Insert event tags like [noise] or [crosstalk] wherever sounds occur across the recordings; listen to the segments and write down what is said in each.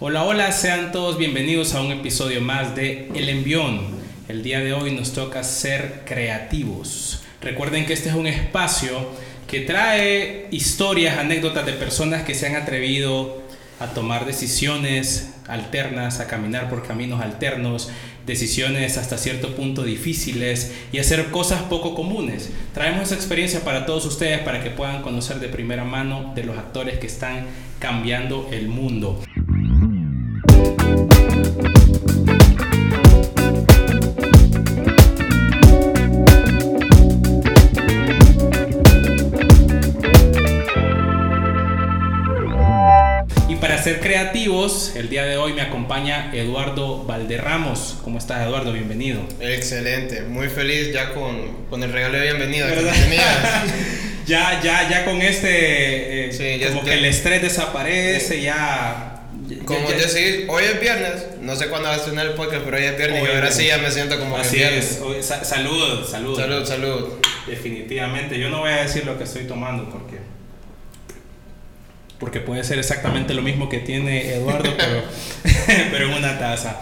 Hola, hola, sean todos bienvenidos a un episodio más de El Envión. El día de hoy nos toca ser creativos. Recuerden que este es un espacio que trae historias, anécdotas de personas que se han atrevido a tomar decisiones alternas, a caminar por caminos alternos, decisiones hasta cierto punto difíciles y hacer cosas poco comunes. Traemos esa experiencia para todos ustedes para que puedan conocer de primera mano de los actores que están cambiando el mundo. Ser creativos, el día de hoy me acompaña Eduardo Valderramos. ¿Cómo estás, Eduardo? Bienvenido. Excelente, muy feliz ya con, con el regalo de bienvenida. [laughs] ya, ya, ya con este, eh, como que el estrés desaparece, ya como decir, hoy es viernes, no sé cuándo vas a tener el podcast, pero hoy es viernes y ahora sí ya me siento como Así que es. salud, salud. Salud, salud. Definitivamente. Yo no voy a decir lo que estoy tomando porque porque puede ser exactamente lo mismo que tiene Eduardo, [laughs] pero, [laughs] pero en una taza.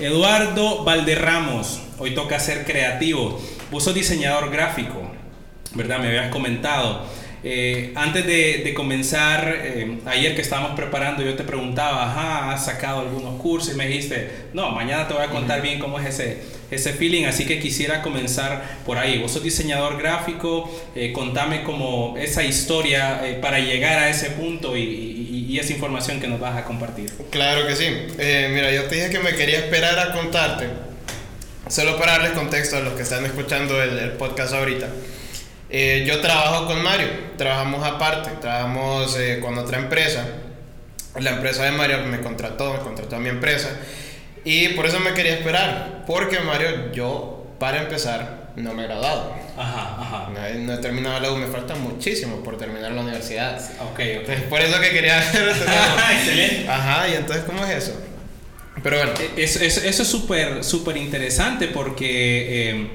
Eduardo Valderramos, hoy toca ser creativo. Vos sos diseñador gráfico, ¿verdad? Me habías comentado. Eh, antes de, comenzar, eh, ayer que estábamos preparando, yo te preguntaba, ajá, ¿has sacado algunos cursos? Y me dijiste, no, mañana te voy a contar bien cómo es ese, ese feeling, así que quisiera comenzar por ahí. Vos sos diseñador gráfico, eh, contame como esa historia para llegar a ese punto y, y, esa información que nos vas a compartir. Claro que sí. mira, yo te dije que me quería esperar a contarte, solo para darles contexto a los que están escuchando el, el podcast ahorita. Eh, yo trabajo con Mario, trabajamos aparte, trabajamos eh, con otra empresa. La empresa de Mario me contrató, me contrató a mi empresa. Y por eso me quería esperar, porque Mario, yo para empezar, no me he graduado. Ajá, ajá. No, he terminado la U, me falta muchísimo por terminar la universidad. Ok. Entonces, por eso que quería [laughs] [laughs] Excelente. Ajá, y entonces, ¿cómo es eso? Pero bueno. Eso, eso, eso es súper, súper interesante porque... Eh,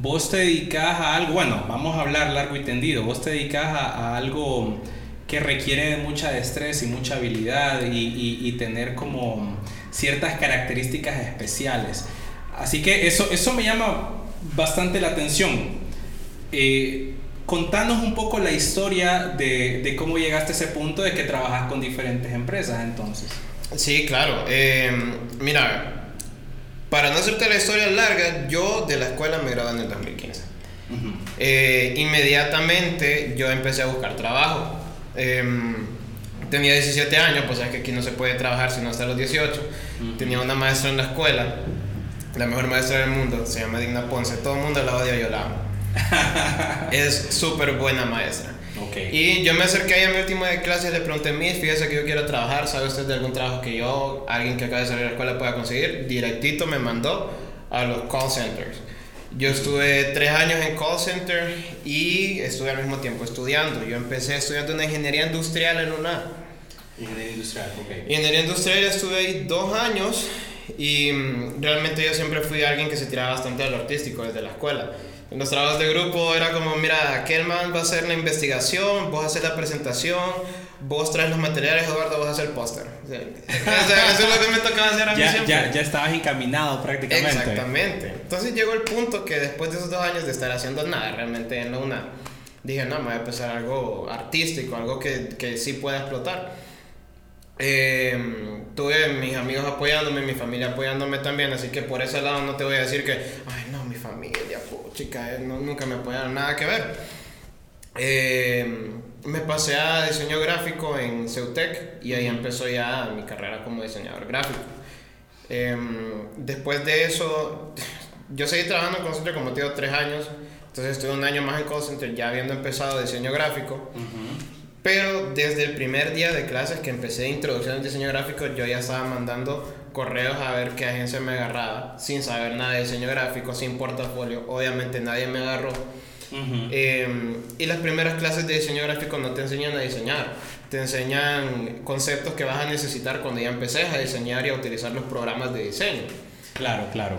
vos te dedicas a algo, bueno, vamos a hablar largo y tendido, vos te dedicas a, algo que requiere mucha destreza y mucha habilidad y, tener como ciertas características especiales. Así que eso, eso me llama bastante la atención. Eh, contanos un poco la historia de, cómo llegaste a ese punto de que trabajas con diferentes empresas entonces. Sí, claro. Eh, mira, para no hacerte la historia larga, yo de la escuela me gradué en el 2015. Eh, inmediatamente yo empecé a buscar trabajo. Em, tenía 17 años, pues es que aquí no se puede trabajar sino hasta los 18. Tenía una maestra en la escuela, la mejor maestra del mundo, se llama Digna Ponce. Todo el mundo la odia, yo la amo. [laughs] es súper buena maestra. Y yo me acerqué a ella en mi última clase y le pregunté, Miss, fíjese que yo quiero trabajar, ¿sabe usted de algún trabajo que yo, alguien que acaba de salir de la escuela pueda conseguir? Directito me mandó a los call centers. Yo estuve tres años en call center y estuve al mismo tiempo estudiando. Yo empecé estudiando una ingeniería industrial en una... Ingeniería industrial, ok. Ingeniería industrial estuve ahí dos años y mm, realmente yo siempre fui alguien que se tiraba bastante a lo artístico desde la escuela. En los trabajos de grupo era como, mira, aquel man va a hacer la investigación, vos haces la presentación, vos traes los materiales, Eduardo, vos haces el póster. eso es lo que me tocaba hacer a mí ya, siempre. Ya, ya estabas encaminado prácticamente. Exactamente. Entonces llegó el punto que después de esos dos años de estar haciendo nada, realmente en la una, dije, no, me voy a empezar algo artístico, algo que, que sí pueda explotar. Eh, tuve mis amigos apoyándome, mi familia apoyándome también, así que por ese lado no te voy a decir que, ay no, mi familia, chica, eh, no, nunca me apoyaron, nada que ver. Eh, me pasé a diseño gráfico en Ceutec y ahí empezó ya mi carrera como diseñador gráfico. después de eso, [laughs] yo seguí trabajando en call center como tengo tres años, entonces estuve un año más en call center ya habiendo empezado diseño gráfico. Pero desde el primer día de clases que empecé de introducción al diseño gráfico, yo ya estaba mandando correos a ver qué agencia me agarraba, sin saber nada de diseño gráfico, sin portafolio. Obviamente nadie me agarró. Em, y las primeras clases de diseño gráfico no te enseñan a diseñar, te enseñan conceptos que vas a necesitar cuando ya empeces a diseñar y a utilizar los programas de diseño. Claro, claro.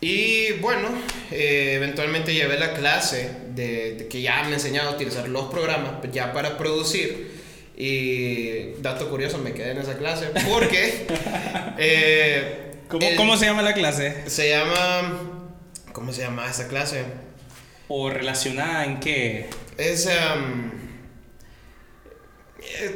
Y bueno, eh, eventualmente llevé la clase de, que ya me enseñaba a utilizar los programas ya para producir. Y dato curioso, me quedé en esa clase porque... [laughs] eh, ¿Cómo, el- ¿Cómo se llama la clase? Se llama... ¿Cómo se llama esa clase? ¿O relacionada en qué? Es... eh,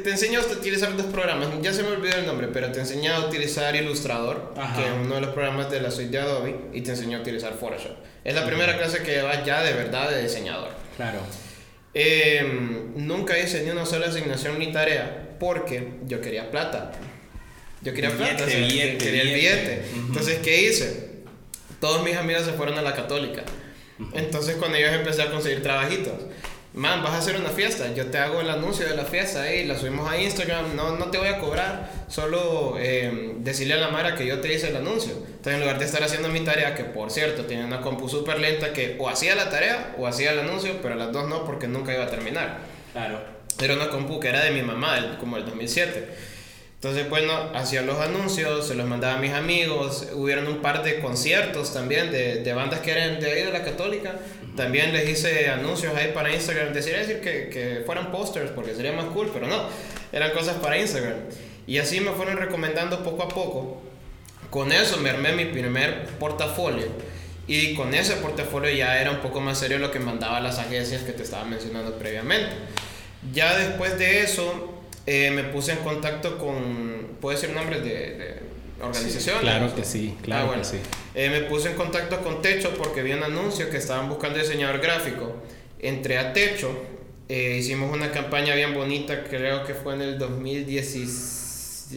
te enseña a utilizar dos programas, ya se me olvidó el nombre, pero te enseña a utilizar Illustrator, Ajá. que es uno de los programas de la suite de Adobe, y te enseña a utilizar Photoshop. Es la primera clase que vas ya de verdad de diseñador. Claro. Em, nunca hice ni una sola asignación ni tarea porque yo quería plata. Yo quería Billete, plata, o sea, billete, quería el billete. billete. Ujú. Entonces, ¿qué hice? Todos mis amigos se fueron a la católica. Entonces, con ellos empecé a conseguir trabajitos. Man, vas a hacer una fiesta, yo te hago el anuncio de la fiesta y la subimos a Instagram, no, no te voy a cobrar, solo eh, decirle a la Mara que yo te hice el anuncio. Entonces en lugar de estar haciendo mi tarea, que por cierto tiene una compu súper lenta que o hacía la tarea o hacía el anuncio, pero las dos no porque nunca iba a terminar. Claro. Era una compu que era de mi mamá, como el 2007. Entonces, bueno, hacía los anuncios, se los mandaba a mis amigos. Hubieron un par de conciertos también de, de bandas que eran de ahí de la Católica. También les hice anuncios ahí para Instagram. Decir, decir que, que fueran posters porque sería más cool, pero no, eran cosas para Instagram. Y así me fueron recomendando poco a poco. Con eso me armé mi primer portafolio. Y con ese portafolio ya era un poco más serio lo que mandaba las agencias que te estaba mencionando previamente. Ya después de eso, eh, me puse en contacto con, ¿puedo decir nombres de organizaciones? Claro que sí, claro Ah, bueno. que sí. Eh, me puse en contacto con Techo porque vi un anuncio que estaban buscando diseñador gráfico. Entré a Techo, eh, hicimos una campaña bien bonita, creo que fue en el 2010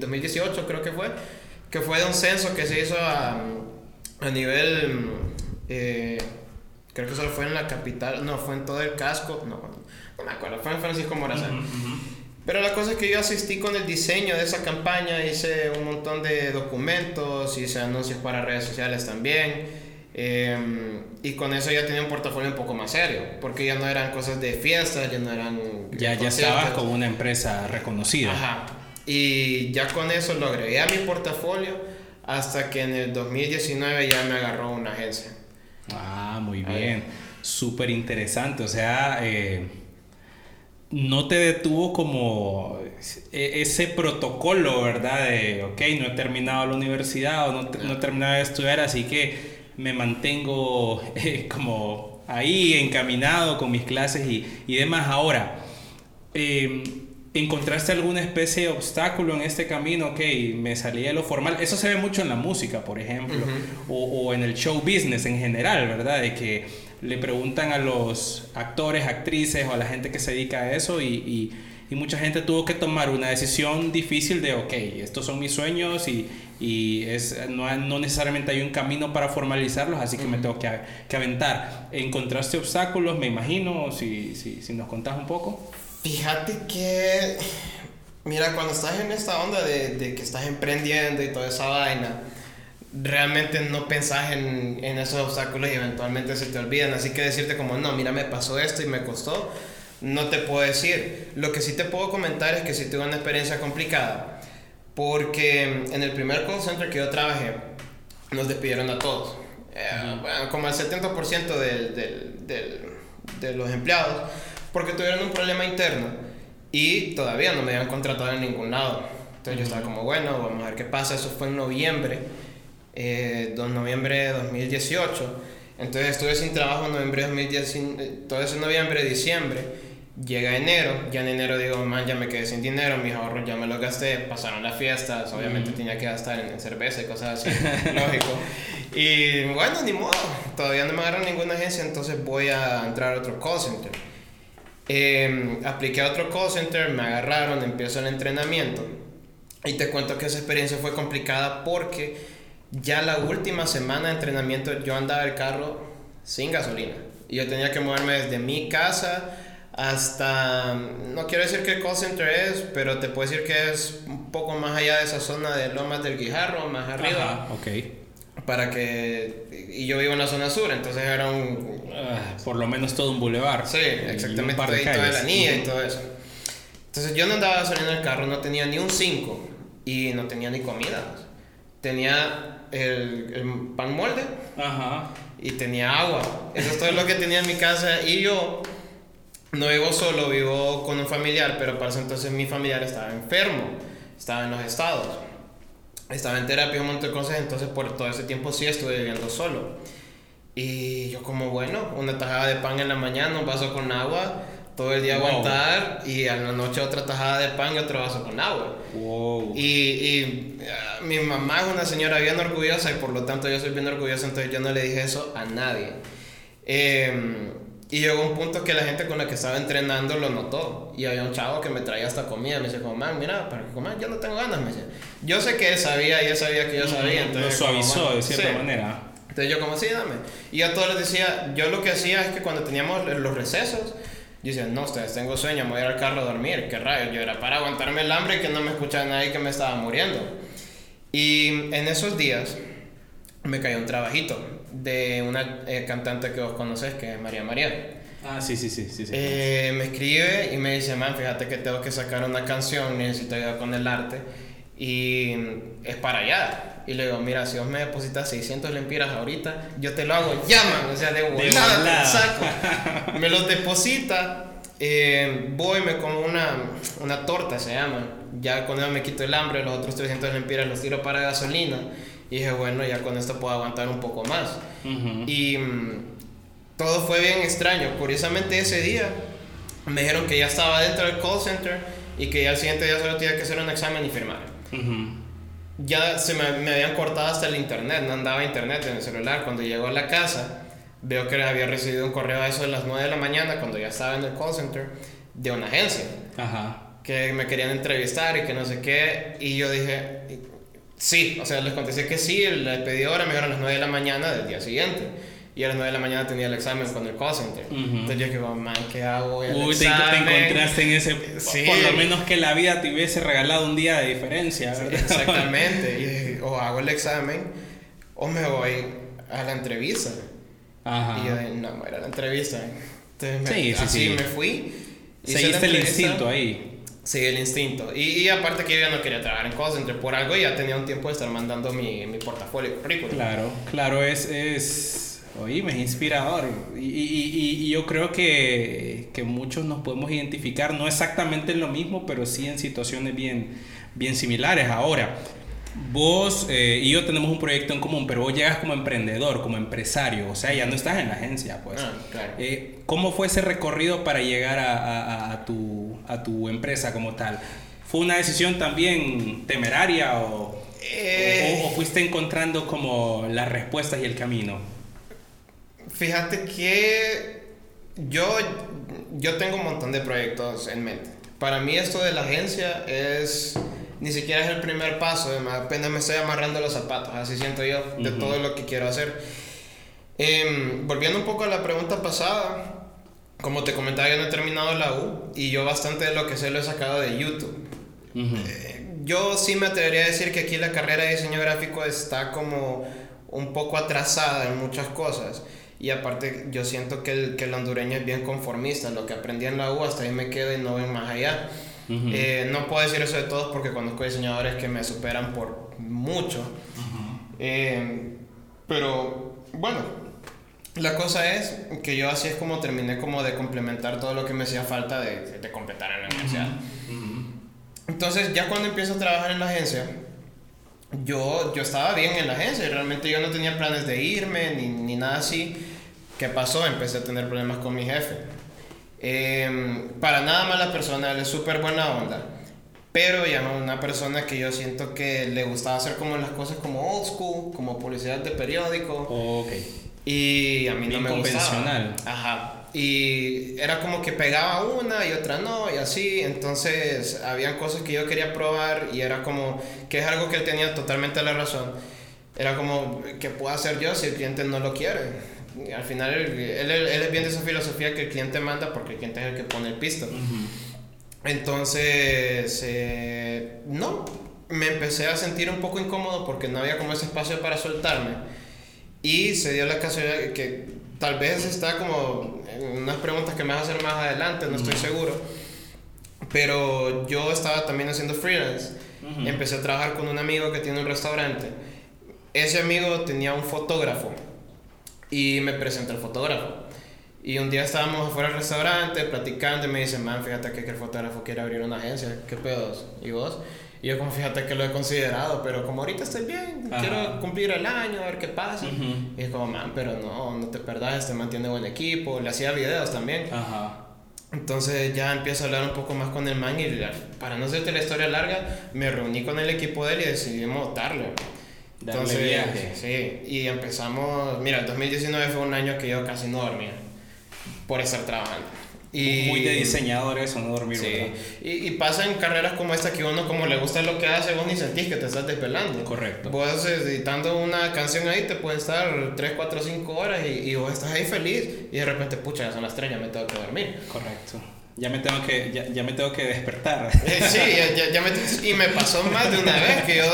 2018, creo que fue, que fue de un censo que se hizo a, a nivel, eh, creo que solo fue en la capital, no, fue en todo el casco, no, no me acuerdo, fue en Francisco Morazán. Pero la cosa es que yo asistí con el diseño de esa campaña, hice un montón de documentos, hice anuncios para redes sociales también. eh, y con eso ya tenía un portafolio un poco más serio, porque ya no eran cosas de fiestas, ya no eran... Ya, ya estabas con una empresa reconocida. Ajá. Y ya con eso lo agregué a mi portafolio hasta que en el 2019 ya me agarró una agencia. Ah, muy bien. Súper interesante. O sea, eh, no te detuvo como e- ese protocolo, ¿verdad? De, ok, no he terminado la universidad o no, no he terminado de estudiar, así que me mantengo [laughs] eh, como ahí encaminado con mis clases y, y demás. Ahora, eh, ¿encontraste alguna especie de obstáculo en este camino? Ok, me salí de lo formal. Eso se ve mucho en la música, por ejemplo, o, o en el show business en general, ¿verdad? De que le preguntan a los actores, actrices o a la gente que se dedica a eso y, y- y mucha gente tuvo que tomar una decisión difícil de, ok, estos son mis sueños y, y es, no, no necesariamente hay un camino para formalizarlos, así que me tengo que, que aventar. ¿Encontraste obstáculos, me imagino? Si, si, si nos contás un poco. Fíjate que, mira, cuando estás en esta onda de, de que estás emprendiendo y toda esa vaina, realmente no pensás en, en esos obstáculos y eventualmente se te olvidan. Así que decirte como, no, mira, me pasó esto y me costó, no te puedo decir. Lo que sí te puedo comentar es que sí tuve una experiencia complicada, porque en el primer call center que yo trabajé, nos despidieron a todos. Eh, bueno, como el 70% del, del, del, de los empleados, porque tuvieron un problema interno y todavía no me habían contratado en ningún lado. Entonces yo estaba como, bueno, vamos a ver qué pasa. Eso fue en noviembre, eh, 2 noviembre de 2018. Entonces estuve sin trabajo en noviembre de 2010, eh, todo ese noviembre, diciembre. Llega enero, ya en enero digo, man, ya me quedé sin dinero, mis ahorros ya me los gasté, pasaron las fiestas, obviamente tenía que gastar en, en cerveza y cosas así, [laughs] lógico. Y bueno, ni modo, todavía no me agarran ninguna agencia, entonces voy a entrar a otro call center. Eh, apliqué a otro call center, me agarraron, empiezo el entrenamiento. Y te cuento que esa experiencia fue complicada porque ya la última semana de entrenamiento yo andaba el carro sin gasolina. Y yo tenía que moverme desde mi casa hasta, no quiero decir qué call center es, pero te puedo decir que es un poco más allá de esa zona de Lomas del Guijarro, más arriba. Ajá, ok. Para que, y yo vivo en la zona sur, entonces era un, Ah, por lo menos todo un bulevar. Sí, Y un exactamente. de Y toda la niña y Ujú. todo eso. Entonces yo no andaba en el carro, no tenía ni un 5 y no tenía ni comida. Tenía el, el pan molde Ajá. y tenía agua. Eso es todo lo que tenía en mi casa y yo no vivo solo, vivo con un familiar, pero para ese entonces mi familiar estaba enfermo, estaba en los estados, estaba en terapia un montón de cosas, entonces por todo ese tiempo sí estuve viviendo solo. Y yo como, bueno, una tajada de pan en la mañana, un vaso con agua, todo el día aguantar y a la noche otra tajada de pan y otro vaso con agua. Y, y ah, mi mamá es una señora bien orgullosa y por lo tanto yo soy bien orgulloso, entonces yo no le dije eso a nadie. Eh, y llegó un punto que la gente con la que estaba entrenando lo notó. Y había un chavo que me traía hasta comida. Me dice, como, man, mira, para que comas, yo no tengo ganas. Me dice, yo sé que él sabía y él sabía que yo sabía. Entonces, lo suavizó de cierta manera. Entonces yo como, sí, dame. Y yo a todos les decía, yo lo que hacía es que cuando teníamos los recesos, yo decía, no, ustedes tengo sueño, me voy a ir al carro a dormir. ¿Qué rayos? Yo era para aguantarme el hambre y que no me escuchaba nadie que me estaba muriendo. Y en esos días me cayó un trabajito de una eh, cantante que vos conoces, que es María María. Ah, sí, sí, sí. sí, eh, me escribe y me dice, man, fíjate que tengo que sacar una canción, necesito ayuda con el arte y es para allá. Y le digo, mira, si vos me depositas 600 lempiras ahorita, yo te lo hago, llaman, o sea, de volada, saco. [laughs] me los deposita, eh, voy, me como una, una torta, se llama. Ya con eso me quito el hambre, los otros 300 lempiras los tiro para gasolina. Y dije, bueno, ya con esto puedo aguantar un poco más. Y mm, todo fue bien extraño. Curiosamente ese día me dijeron que ya estaba dentro del call center y que ya el siguiente día solo tenía que hacer un examen y firmar. Ya se me, me, habían cortado hasta el internet, no andaba internet en el celular. Cuando llegó a la casa, veo que había recibido un correo a eso de las 9 de la mañana, cuando ya estaba en el call center, de una agencia. Que me querían entrevistar y que no sé qué. Y yo dije, Sí, o sea, les contesté que sí, le pedí hora, me dieron a las 9 de la mañana del día siguiente. Y a las 9 de la mañana tenía el examen con el call center. Entonces yo dije, man, ¿qué hago? Uy, te, encontraste en ese... Sí. Por lo menos que la vida te hubiese regalado un día de diferencia, ¿verdad? [laughs] exactamente. y dije, o hago el examen o me voy a la entrevista. Ajá. Y yo dije, no, era la entrevista. Entonces me, sí, sí, así sí. me fui. Seguiste el instinto ahí. Sí, el instinto. Y, y, aparte que yo ya no quería trabajar en cosas, entre por algo ya tenía un tiempo de estar mandando mi, mi portafolio currículum. Claro, claro, es, es, oíme, es inspirador. Y, y, y, yo creo que, que muchos nos podemos identificar, no exactamente en lo mismo, pero sí en situaciones bien, bien similares. Ahora, vos eh, y yo tenemos un proyecto en común, pero vos llegas como emprendedor, como empresario, o sea, ya no estás en la agencia, pues. Ah, claro. eh, ¿Cómo fue ese recorrido para llegar a, a, a, tu, a tu empresa como tal? ¿Fue una decisión también temeraria o, eh, o, o, fuiste encontrando como las respuestas y el camino? Fíjate que yo, yo tengo un montón de proyectos en mente. Para mí esto de la agencia es ni siquiera es el primer paso, apenas me estoy amarrando los zapatos, así siento yo, de todo lo que quiero hacer. Em, volviendo un poco a la pregunta pasada, como te comentaba, yo no he terminado la U y yo bastante de lo que sé lo he sacado de YouTube. Eh, yo sí me atrevería a decir que aquí la carrera de diseño gráfico está como un poco atrasada en muchas cosas. Y aparte yo siento que el, que el hondureño es bien conformista, lo que aprendí en la U hasta ahí me quedo y no ven más allá. Eh, no puedo decir eso de todos porque conozco diseñadores que me superan por mucho. Eh, pero bueno, la cosa es que yo así es como terminé como de complementar todo lo que me hacía falta de, de completar en la universidad. Entonces ya cuando empiezo a trabajar en la agencia, yo, yo estaba bien en la agencia y realmente yo no tenía planes de irme ni, ni nada así. ¿Qué pasó? Empecé a tener problemas con mi jefe. Eh, para nada mala persona, él es súper buena onda. Pero ya una persona que yo siento que le gustaba hacer como las cosas como old school, como publicidad de periódico. okay. Y a mí no me convencional. gustaba. Ajá. Y era como que pegaba una y otra no, y así. Entonces, habían cosas que yo quería probar y era como que es algo que él tenía totalmente la razón. Era como, ¿qué puedo hacer yo si el cliente no lo quiere? al final él, él, es bien de esa filosofía que el cliente manda porque el cliente es el que pone el pisto. Entonces, eh, no, me empecé a sentir un poco incómodo porque no había como ese espacio para soltarme. Y se dio la casualidad que tal vez está como en unas preguntas que me vas a hacer más adelante, no estoy seguro. Pero yo estaba también haciendo freelance. Empecé a trabajar con un amigo que tiene un restaurante. Ese amigo tenía un fotógrafo y me presenta el fotógrafo. Y un día estábamos afuera del restaurante platicando y me dice, man, fíjate que el fotógrafo quiere abrir una agencia, ¿qué pedos? ¿Y vos? Y yo como fíjate que lo he considerado, pero como ahorita estoy bien, quiero cumplir el año, a ver qué pasa. Y es como, man, pero no, no te perdás, este mantiene buen equipo, le hacía videos también. Ajá. Entonces ya empiezo a hablar un poco más con el man y para no hacerte la historia larga, me reuní con el equipo de él y decidimos darle. Entonces, viaje. sí, y empezamos, mira, el 2019 fue un año que yo casi no dormía por estar trabajando. Y, Muy de diseñador eso, no dormir. Sí. Y, y, pasa en carreras como esta que uno como le gusta lo que hace, vos ni sentís que te estás despelando. Correcto. Vos editando una canción ahí te puede estar 3, 4, 5 horas y, y vos estás ahí feliz y de repente, pucha, ya son las 3, ya me tengo que dormir. Correcto. Ya me tengo que, ya, ya me tengo que despertar. [laughs] Eh, sí, ya, ya, me, y me pasó más de una vez que yo,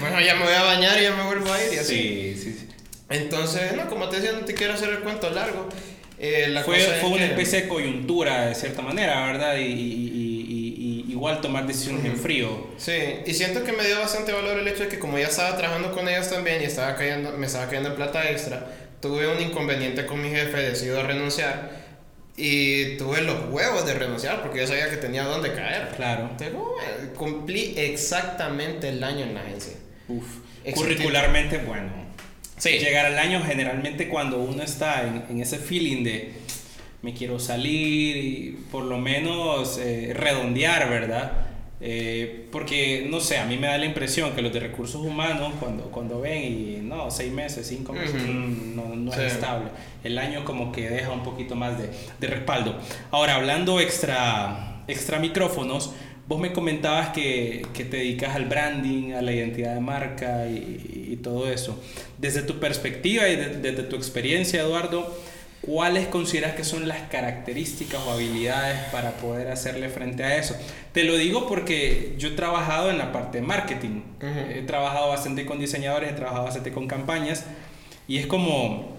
bueno, ya me voy a bañar y ya me vuelvo a ir y así. Sí, sí, sí. Entonces, no, como te decía, no te quiero hacer el cuento largo. Eh, fue fue una especie de coyuntura, de cierta manera, ¿verdad? Y, y, y, igual tomar decisiones en frío. Sí, y siento que me dio bastante valor el hecho de que como ya estaba trabajando con ellos también y estaba cayendo, me estaba cayendo plata extra, tuve un inconveniente con mi jefe, decido renunciar. Y tuve los huevos de renunciar porque yo sabía que tenía dónde caer. Claro. Entonces, cumplí exactamente el año en la agencia. Uf. Curricularmente, bueno Llegar al año generalmente cuando uno está en, en, ese feeling de me quiero salir y por lo menos eh, redondear, ¿verdad? Eh, porque, no sé, a mí me da la impresión que los de recursos humanos, cuando, cuando ven y no, seis meses, cinco meses, no, no es estable. El año como que deja un poquito más de, de respaldo. Ahora, hablando extra, extra micrófonos, Vos me comentabas que, que, te dedicas al branding, a la identidad de marca y, y todo eso. Desde tu perspectiva y desde tu experiencia, Eduardo, ¿cuáles consideras que son las características o habilidades para poder hacerle frente a eso? Te lo digo porque yo he trabajado en la parte de marketing. He trabajado bastante con diseñadores, he trabajado bastante con campañas y es como...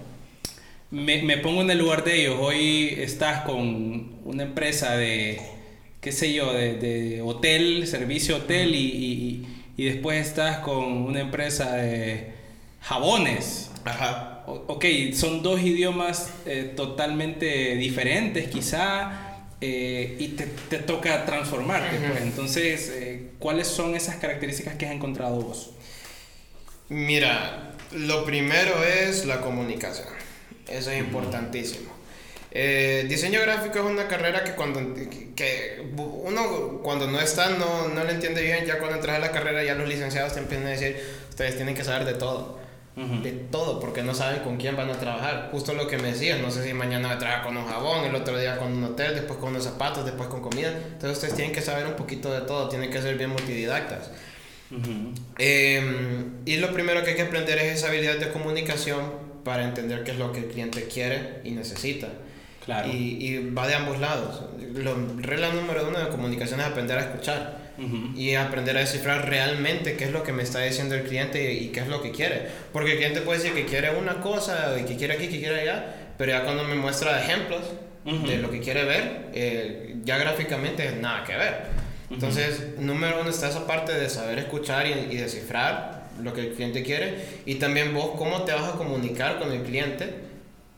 Me, me pongo en el lugar de ellos. Hoy estás con una empresa de qué sé yo, de, hotel, servicio hotel y, y, después estás con una empresa de jabones. Ajá. ok, son dos idiomas eh, totalmente diferentes quizá eh, y te, te, toca transformarte. pues. Entonces, eh, ¿cuáles son esas características que has encontrado vos? Mira, lo primero es la comunicación. Eso es importantísimo. Eh, diseño gráfico es una carrera que cuando que uno cuando no está no, no le entiende bien, ya cuando entras a la carrera ya los licenciados te empiezan a decir, ustedes tienen que saber de todo. De todo, porque no saben con quién van a trabajar. Justo lo que me decías, no sé si mañana a trabajar con un jabón, el otro día con un hotel, después con unos zapatos, después con comida. Entonces ustedes tienen que saber un poquito de todo, tienen que ser bien multididactas. Em, y lo primero que hay que aprender es esa habilidad de comunicación para entender qué es lo que el cliente quiere y necesita. Y, y, va de ambos lados. La regla número uno de comunicación es aprender a escuchar. Y aprender a descifrar realmente qué es lo que me está diciendo el cliente y, qué es lo que quiere. Porque el cliente puede decir que quiere una cosa y que quiere aquí, que quiere allá, pero ya cuando me muestra ejemplos de lo que quiere ver, eh, ya gráficamente nada que ver. Entonces, número uno está esa parte de saber escuchar y, y descifrar lo que el cliente quiere. Y también vos cómo te vas a comunicar con el cliente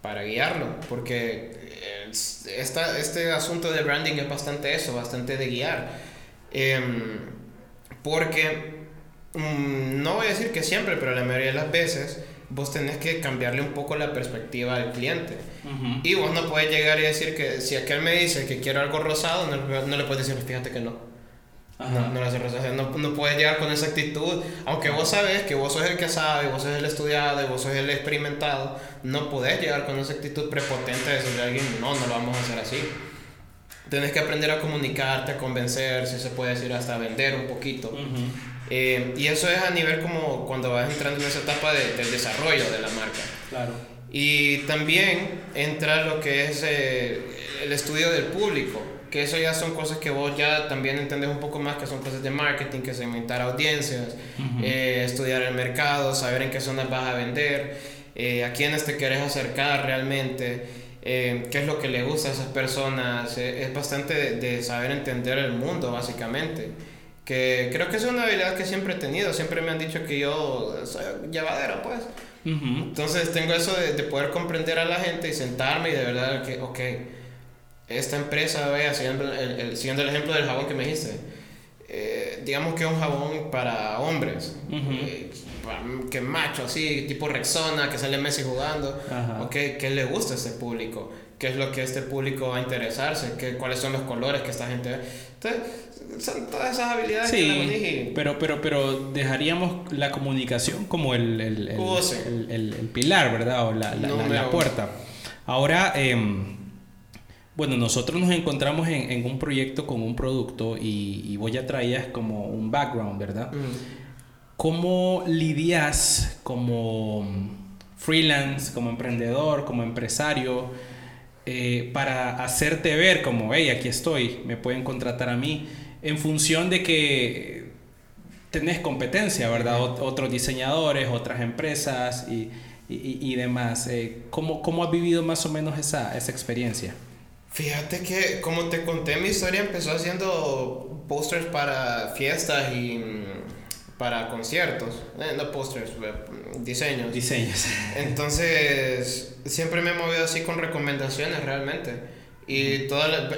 para guiarlo, porque esta, este asunto de branding es bastante eso, bastante de guiar. Em, porque mm, no voy a decir que siempre, pero la mayoría de las veces vos tenés que cambiarle un poco la perspectiva al cliente. Y vos no puedes llegar y decir que si aquel me dice que quiero algo rosado, no, no le puedes decir, fíjate que no. No, no, no, puedes llegar con esa actitud, aunque vos sabes que vos sos el que sabe, vos sos el estudiado y vos sos el experimentado, no podés llegar con esa actitud prepotente de decirle a alguien, no, no lo vamos a hacer así. Tienes que aprender a comunicarte, a convencer, si se puede decir, hasta vender un poquito. Eh, y eso es a nivel como cuando vas entrando en esa etapa de, del desarrollo de la marca. Claro. Y también entra lo que es eh, el estudio del público que eso ya son cosas que vos ya también entendés un poco más, que son cosas de marketing, que segmentar audiencias, eh, estudiar el mercado, saber en qué zonas vas a vender, eh, a quiénes te quieres acercar realmente, eh, qué es lo que le gusta a esas personas. es bastante de, saber entender el mundo, básicamente. Que creo que es una habilidad que siempre he tenido. Siempre me han dicho que yo soy llevadero, pues. Entonces tengo eso de, de, poder comprender a la gente y sentarme y de verdad que, ok, esta empresa, vea, siguiendo el, siguiendo el ejemplo del jabón que me dijiste, eh, digamos que es un jabón para hombres, eh, que macho, así, tipo Rexona, que sale Messi jugando, okay, ¿qué le gusta a este público? ¿Qué es lo que este público va a interesarse? ¿Qué, ¿Cuáles son los colores que esta gente ve? Entonces, son todas esas habilidades sí, pero, pero, pero dejaríamos la comunicación como el, el, el, el, pilar, ¿verdad? O la, la, la, puerta. Ahora, eh, bueno, nosotros nos encontramos en, en, un proyecto con un producto y, y vos ya traías como un background, ¿verdad? ¿Cómo lidias como freelance, como emprendedor, como empresario, eh, para hacerte ver como, hey, aquí estoy, me pueden contratar a mí, en función de que tenés competencia, ¿verdad? otros diseñadores, otras empresas y, y, y demás. Eh, ¿cómo, ¿Cómo has vivido más o menos esa, esa experiencia? Fíjate que, como te conté, mi historia empezó haciendo posters para fiestas y mm, para conciertos. Eh, no posters, eh, diseños. Diseños. Entonces, siempre me he movido así con recomendaciones realmente. Y todas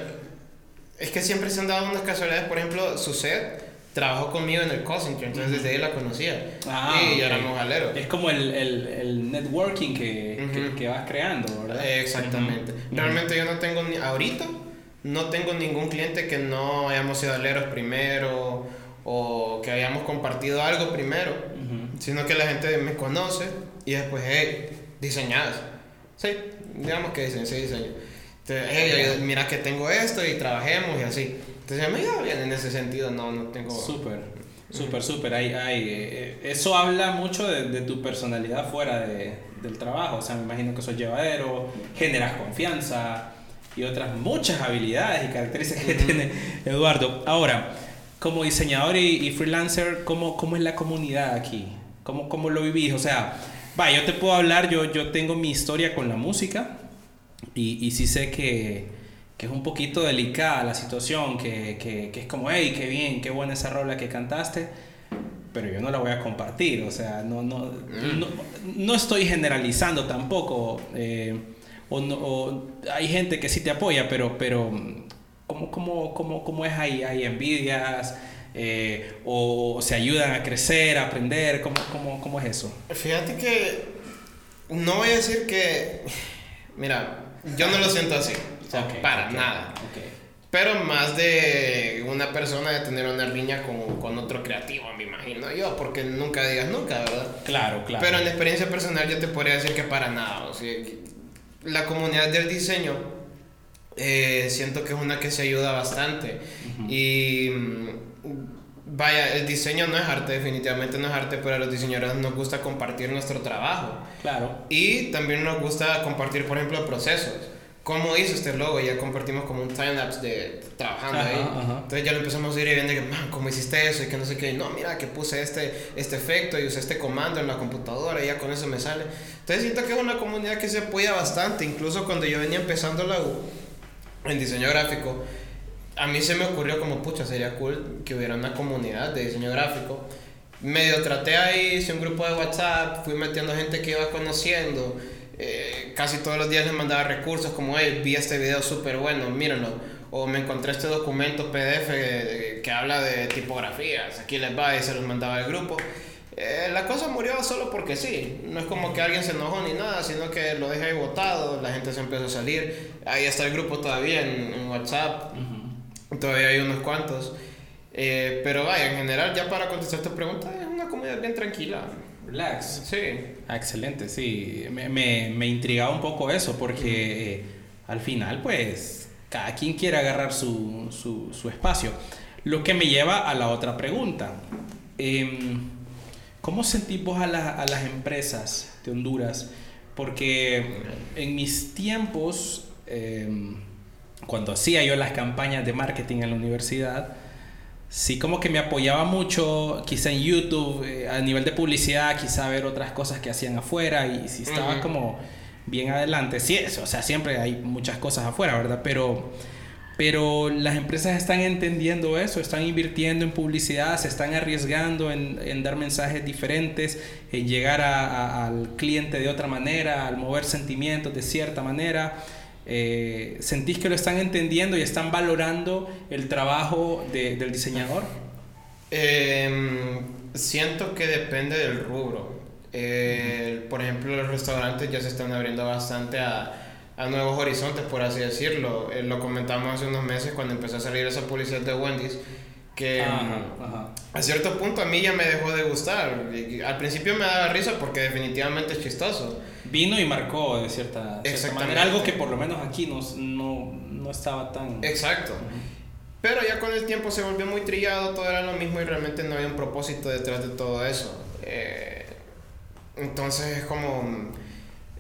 Es que siempre se han dado unas casualidades, por ejemplo, su set trabajó conmigo en el call entonces desde ahí la conocía. Ah, y éramos aleros. Es como el, el, el networking que, que, que, vas creando, ¿verdad? Exactamente. Realmente yo no tengo, ni, ahorita, no tengo ningún cliente que no hayamos sido aleros primero o que hayamos compartido algo primero, sino que la gente me conoce y después, hey, diseñadas. Sí, digamos que dicen, sí, diseño. Entonces, hey, mira que tengo esto y trabajemos y así. Entonces me iba bien en ese sentido, no, no tengo... Súper, súper, súper. Hay, hay, eh, eso habla mucho de, de tu personalidad fuera de, del trabajo. O sea, me imagino que sos llevadero, generas confianza y otras muchas habilidades y características que tiene Eduardo. Ahora, como diseñador y, y, freelancer, ¿cómo, ¿cómo es la comunidad aquí? ¿Cómo, ¿Cómo lo vivís? O sea, va, yo te puedo hablar, yo, yo tengo mi historia con la música y, y sí sé que que es un poquito delicada la situación, que, que, que es como, hey, qué bien, qué buena esa rola que cantaste, pero yo no la voy a compartir, o sea, no, no, mm. no, no, estoy generalizando tampoco, eh, o, o, hay gente que sí te apoya, pero, pero ¿cómo, cómo, cómo, cómo es ahí? ¿Hay envidias? Eh, o, se ayudan a crecer, a aprender? ¿Cómo, cómo, ¿Cómo es eso? Fíjate que no voy a decir que, mira, yo no lo siento así para nada. Pero más de una persona de tener una riña con, con, otro creativo, me imagino yo, porque nunca digas nunca, ¿verdad? Claro, claro. Pero en experiencia personal yo te podría decir que para nada. O sea, la comunidad del diseño eh, siento que es una que se ayuda bastante. Y mm, vaya, el diseño no es arte, definitivamente no es arte, pero a los diseñadores nos gusta compartir nuestro trabajo. Claro. Y también nos gusta compartir, por ejemplo, procesos cómo hizo este logo, ya compartimos como un timelapse de trabajando ahí. Entonces ya lo empezamos a ir y viendo que, man, ¿cómo hiciste eso? Y que no sé qué. No, mira, que puse este, este efecto y usé este comando en la computadora y ya con eso me sale. Entonces siento que es una comunidad que se apoya bastante. Incluso cuando yo venía empezando la U en diseño gráfico, a mí se me ocurrió como, pucha, sería cool que hubiera una comunidad de diseño gráfico. Medio traté ahí, hice un grupo de WhatsApp, fui metiendo gente que iba conociendo eh, casi todos los días les mandaba recursos como, hey, vi este video súper bueno, mírenlo. O me encontré este documento PDF que habla de tipografías, aquí les va y se los mandaba al grupo. Eh, la cosa murió solo porque sí, no es como que alguien se enojó ni nada, sino que lo dejé ahí botado, la gente se empezó a salir. Ahí está el grupo todavía en, WhatsApp, todavía hay unos cuantos. Eh, pero vaya, en general, ya para contestar tu pregunta, es una comunidad bien tranquila. Relax. Sí. Ah, excelente, sí. Me, me, me, intrigaba un poco eso porque eh, al final, pues, cada quien quiere agarrar su, su, su, espacio. Lo que me lleva a la otra pregunta. Eh, ¿Cómo sentís vos a, la, a las empresas de Honduras? Porque en mis tiempos, eh, cuando hacía yo las campañas de marketing en la universidad, sí como que me apoyaba mucho, quizá en YouTube, eh, a nivel de publicidad, quizá ver otras cosas que hacían afuera y si estaba como bien adelante. Sí, eso, o sea, siempre hay muchas cosas afuera, ¿verdad? Pero, pero las empresas están entendiendo eso, están invirtiendo en publicidad, se están arriesgando en, en dar mensajes diferentes, en llegar a, al cliente de otra manera, al mover sentimientos de cierta manera. Eh, ¿Sentís que lo están entendiendo y están valorando el trabajo de, del diseñador? Eh, siento que depende del rubro. Eh, por ejemplo, los restaurantes ya se están abriendo bastante a, a nuevos horizontes, por así decirlo. Eh, lo comentamos hace unos meses cuando empezó a salir esa publicidad de Wendy's, que a cierto punto a mí ya me dejó de gustar. Al principio me daba risa porque definitivamente es chistoso. Vino y marcó de cierta, cierta manera, algo que por lo menos aquí no, no, no estaba tan... Exacto. Pero ya con el tiempo se volvió muy trillado, todo era lo mismo y realmente no había un propósito detrás de todo eso. Eh, entonces es como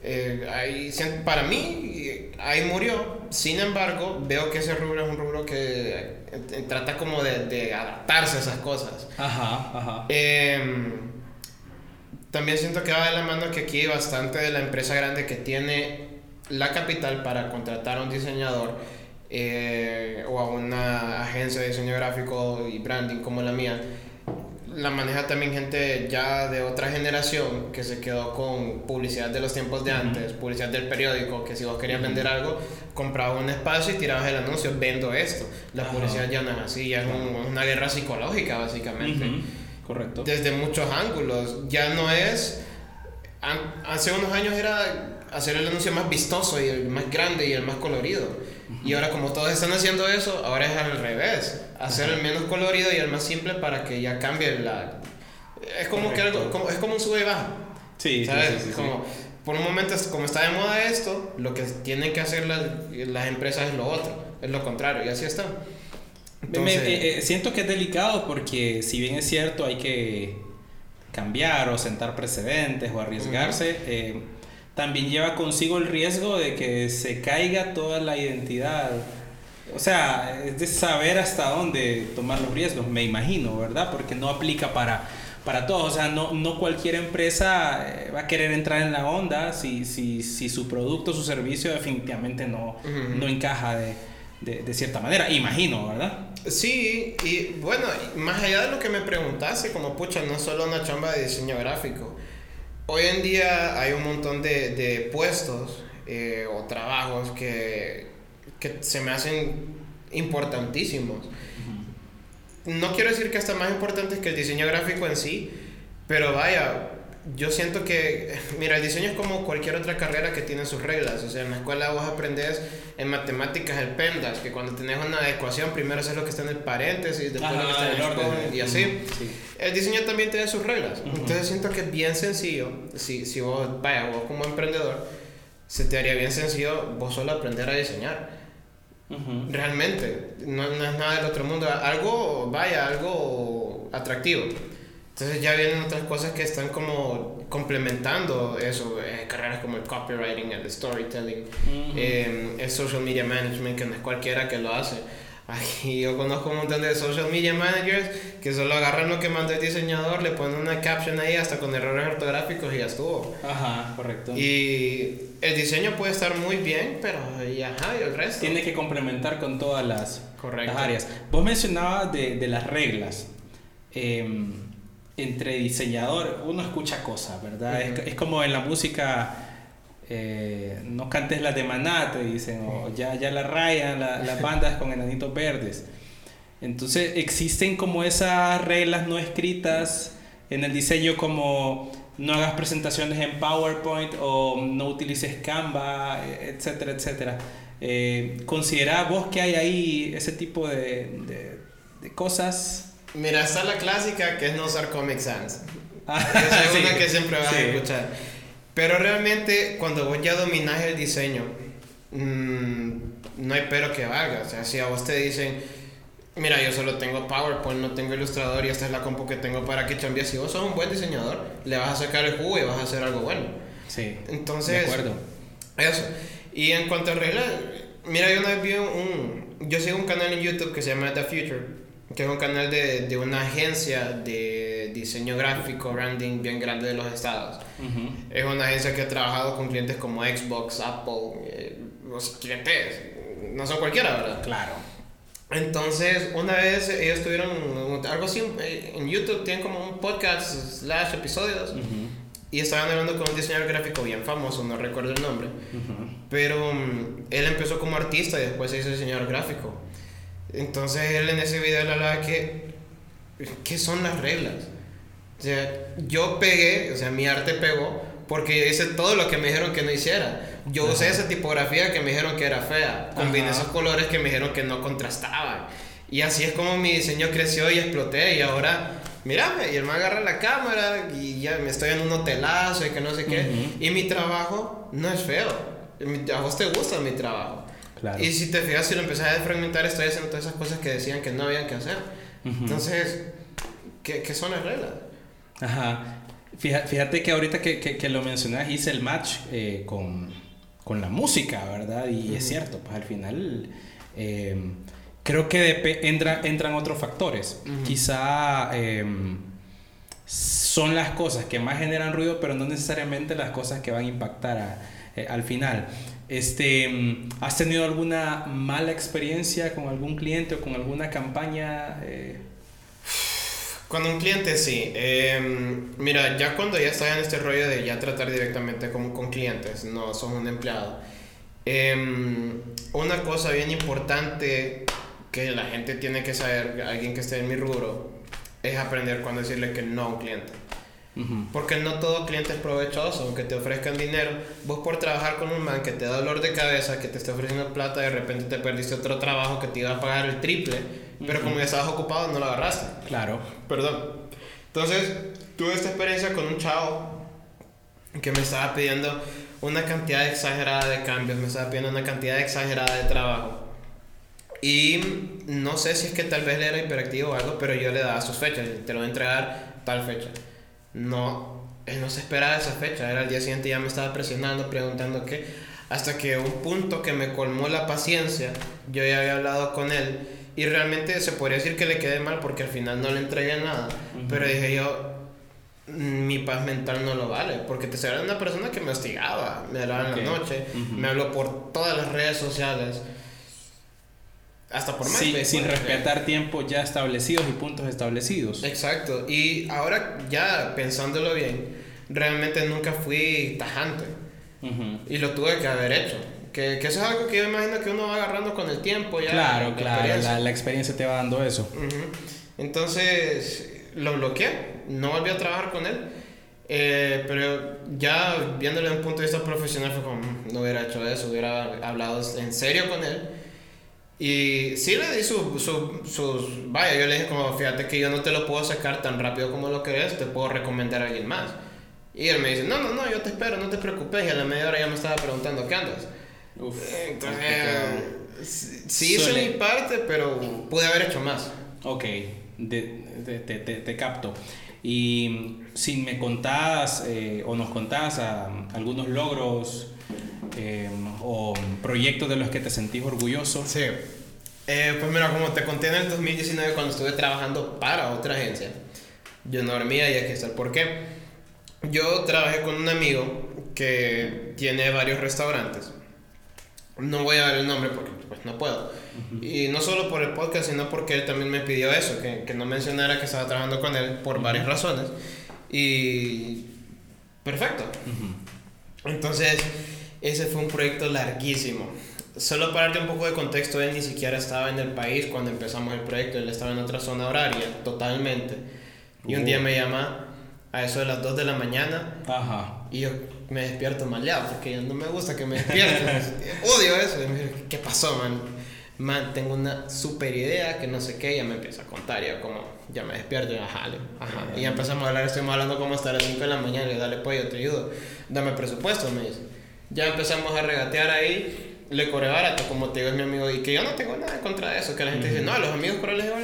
eh, ahí, para mí, ahí murió. Sin embargo, veo que ese rubro es un rubro que eh, trata como de, de, adaptarse a esas cosas. Ajá, ajá. Em, también siento que va de la mano que aquí bastante de la empresa grande que tiene la capital para contratar a un diseñador eh, o a una agencia de diseño gráfico y branding como la mía la maneja también gente ya de otra generación que se quedó con publicidad de los tiempos de antes, publicidad del periódico, que si vos querías vender algo, comprabas un espacio y tirabas el anuncio, vendo esto. La publicidad ya no es así, ya es una guerra psicológica básicamente. Correcto. Desde muchos ángulos. Ya no es... Hace unos años era hacer el anuncio más vistoso y el más grande y el más colorido. Y ahora como todos están haciendo eso, ahora es al revés. Hacer el menos colorido y el más simple para que ya cambie la... Es como que algo, como, es como un sube y baja. Sí, ¿sabes? Sí, como, por un momento, como está de moda esto, lo que tienen que hacer las, las empresas es lo otro, es lo contrario, y así está. Entonces, eh, eh, siento que es delicado porque si bien es cierto hay que cambiar o sentar precedentes o arriesgarse, eh, también lleva consigo el riesgo de que se caiga toda la identidad. O sea, es de saber hasta dónde tomar los riesgos, me imagino, ¿verdad? Porque no aplica para, para todos. O sea, no, no cualquier empresa eh, va a querer entrar en la onda si, si, si su producto, su servicio definitivamente no, no encaja de, de, de, cierta manera. Imagino, ¿verdad? Sí, y bueno, más allá de lo que me preguntaste, como pucha, no es solo una chamba de diseño gráfico hoy en día hay un montón de, de puestos eh, o trabajos que, que, se me hacen importantísimos. No quiero decir que hasta más importantes que el diseño gráfico en sí, pero vaya, yo siento que, mira, el diseño es como cualquier otra carrera que tiene sus reglas. O sea, en la escuela vos aprendes en matemáticas el PEMDAS, que cuando tenés una ecuación, primero haces lo que está en el paréntesis, después lo que está en el orden, y así. El diseño también tiene sus reglas. Entonces siento que es bien sencillo, si, si vos, vaya, vos como emprendedor, se te haría bien sencillo vos solo aprender a diseñar. Realmente, no, no es nada del otro mundo. Algo, vaya, algo atractivo. Entonces ya vienen otras cosas que están como complementando eso, eh, carreras como el copywriting, el storytelling, eh, el social media management, que no es cualquiera que lo hace. Aquí yo conozco un montón de social media managers que solo agarran lo que manda el diseñador, le ponen una caption ahí hasta con errores ortográficos y ya estuvo. Ajá, correcto. Y el diseño puede estar muy bien, pero y ajá, y el resto. Tiene que complementar con todas las, las áreas. Vos mencionabas de, de las reglas. Eh, entre diseñador, uno escucha cosas, ¿verdad? es, es, como en la música, eh, no cantes las de Maná, te dicen, o ya, ya la rayan la, las [laughs] bandas con enanitos verdes. Entonces existen como esas reglas no escritas en el diseño como no hagas presentaciones en PowerPoint o no utilices Canva, etcétera, etcétera. Eh, ¿Considerás vos que hay ahí ese tipo de, de, de cosas? Mira, está la clásica que es no usar Comic Sans. Esa es [laughs] una que siempre vas a escuchar. Pero realmente, cuando vos ya dominás el diseño, mmm, no hay pero que valga. O sea, si a vos te dicen, mira, yo solo tengo PowerPoint, no tengo Illustrator y esta es la compu que tengo para que cambies. Si vos sos un buen diseñador, le vas a sacar el jugo y vas a hacer algo bueno. Sí. Entonces, de acuerdo. Eso. Y en cuanto a reglas, mira, yo una vez vi un. Yo sigo un canal en YouTube que se llama The Future que es un canal de, de, una agencia de diseño gráfico, branding bien grande de los estados. Es una agencia que ha trabajado con clientes como Xbox, Apple, eh, los clientes no son cualquiera, ¿verdad? Claro. Entonces, una vez ellos tuvieron algo así eh, en YouTube, tienen como un podcast slash episodios. Y estaban hablando con un diseñador gráfico bien famoso, no recuerdo el nombre. Pero mm, él empezó como artista y después se hizo diseñador gráfico. Entonces él en ese video le hablaba que, ¿qué son las reglas? O sea, yo pegué, o sea, mi arte pegó porque yo hice todo lo que me dijeron que no hiciera. Yo usé esa tipografía que me dijeron que era fea. Combiné esos colores que me dijeron que no contrastaban. Y así es como mi diseño creció y exploté. Y ahora, mírame, y él me agarra la cámara y ya me estoy en un hotelazo y que no sé qué. Y mi trabajo no es feo. A vos te gusta mi trabajo. Claro. Y si te fijas, si lo empezás a fragmentar, estoy haciendo todas esas cosas que decían que no habían que hacer. Entonces, ¿qué, ¿qué, son las reglas? Ajá. Fíjate que ahorita que, que, que lo mencionas, hice el match eh, con, con, la música, ¿verdad? Y es cierto, pues al final eh, creo que entra, entran otros factores. Quizá em, son las cosas que más generan ruido, pero no necesariamente las cosas que van a impactar eh, al final. Este, em, ¿Has tenido alguna mala experiencia con algún cliente o con alguna campaña? Con un cliente sí. Em, mira, ya cuando ya estás en este rollo de ya tratar directamente con, con clientes, no son un empleado. Em, una cosa bien importante que la gente tiene que saber, alguien que esté en mi rubro, es aprender cuando decirle que no a un cliente. Porque no todo cliente es provechoso, aunque te ofrezcan dinero. Vos por trabajar con un man que te da dolor de cabeza, que te está ofreciendo plata, de repente te perdiste otro trabajo que te iba a pagar el triple, pero como ya estabas ocupado no lo agarraste. Claro. Perdón. Entonces, tuve esta experiencia con un chavo que me estaba pidiendo una cantidad exagerada de cambios, me estaba pidiendo una cantidad exagerada de trabajo. Y no sé si es que tal vez le era hiperactivo o algo, pero yo le daba sus fechas, te lo voy a entregar tal fecha no, él no se esperaba esa fecha, era el día siguiente ya me estaba presionando, preguntando qué, hasta que un punto que me colmó la paciencia, yo ya había hablado con él y realmente se podría decir que le quedé mal porque al final no le entregué nada, pero dije yo, mi paz mental no lo vale, porque te era una persona que me hostigaba, me hablaba en la noche, me habló por todas las redes sociales hasta por más. sin respetar tiempos ya establecidos y puntos establecidos. Exacto. Y ahora ya pensándolo bien, realmente nunca fui tajante. Y lo tuve que haber hecho. Que, que, eso es algo que yo imagino que uno va agarrando con el tiempo. Ya, claro, claro. La, la, experiencia te va dando eso. Entonces lo bloqueé. No volví a trabajar con él. Eh, pero ya viéndole desde un punto de vista profesional fue como, mm, no hubiera hecho eso, hubiera hablado en serio con él y sí le di sus... Su, sus... Vaya, yo le dije como, fíjate que yo no te lo puedo sacar tan rápido como lo querés, te puedo recomendar a alguien más. Y él me dice, no, no, no, yo te espero, no te preocupes. Y a la media hora ya me estaba preguntando, ¿qué andas? Uf, Entonces, sí hice mi parte, pero pude haber hecho más. Ok, de, de, te, te, capto. Y si me contás eh, o nos contás ah, algunos logros Em, o proyectos de los que te sentís orgulloso? Sí. Eh, pues mira, como te conté en el 2019 cuando estuve trabajando para otra agencia, yo no dormía y hay que estar. ¿Por qué? Yo trabajé con un amigo que tiene varios restaurantes. No voy a dar el nombre porque pues no puedo. Y no solo por el podcast, sino porque él también me pidió eso, que, que no mencionara que estaba trabajando con él por varias razones. Y perfecto. Entonces, ese fue un proyecto larguísimo. Solo para darte un poco de contexto, él ni siquiera estaba en el país cuando empezamos el proyecto, él estaba en otra zona horaria, totalmente. Y un día me llama a eso de las 2 de la mañana. Ajá. Y yo me despierto maleado porque no me gusta que me despierten. [laughs] Odio eso. ¿Qué pasó, man? Man, tengo una super idea que no sé qué. Y ya me empieza a contar. Y yo, como, ya me despierto. Y ajá, ajá. Y ya empezamos a hablar. Estuvimos hablando como hasta las 5 de la mañana. Y dale, pues yo te ayudo. Dame presupuesto, me dice. Ya empezamos a regatear ahí, le cobré barato, como te digo, es mi amigo, y que yo no tengo nada en contra de eso, que la gente dice, no, los amigos pero les digo,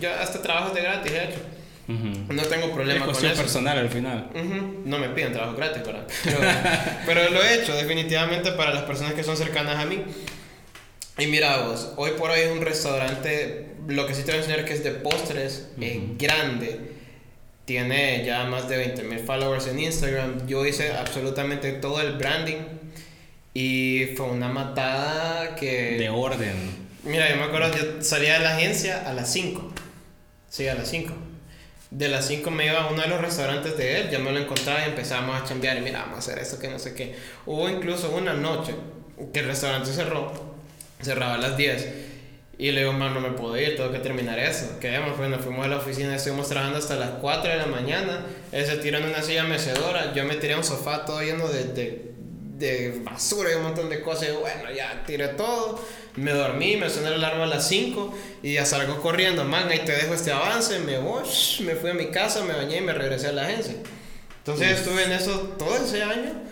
yo hasta trabajos de gratis he hecho. No tengo problema es con eso. personal al final. No me piden trabajo gratis, ¿verdad? [laughs] Pero, pero, lo he hecho definitivamente para las personas que son cercanas a mí. Y mira vos, hoy por hoy es un restaurante, lo que sí te voy a enseñar que es de postres, es grande tiene ya más de 20 mil followers en Instagram. Yo hice absolutamente todo el branding y fue una matada que... De orden. Mira, yo me acuerdo, yo salía de la agencia a las 5. Sí, a las 5. De las 5 me iba a uno de los restaurantes de él, ya me lo encontraba y empezábamos a chambear y mira, vamos a hacer esto que no sé qué. Hubo incluso una noche que el restaurante cerró, cerraba a las 10 y le digo, man, no me puedo ir, tengo que terminar eso. Quedamos, nos fuimos a la oficina, estuvimos trabajando hasta las 4 de la mañana. Él se tiró en una silla mecedora, yo me tiré a un sofá todo lleno de, de, de basura y un montón de cosas. Y bueno, ya tiré todo. Me dormí, me sonó el alarma a las 5 y ya salgo corriendo, man, ahí te dejo este avance. Me voy, me fui a mi casa, me bañé y me regresé a la agencia. Entonces estuve en eso todo ese año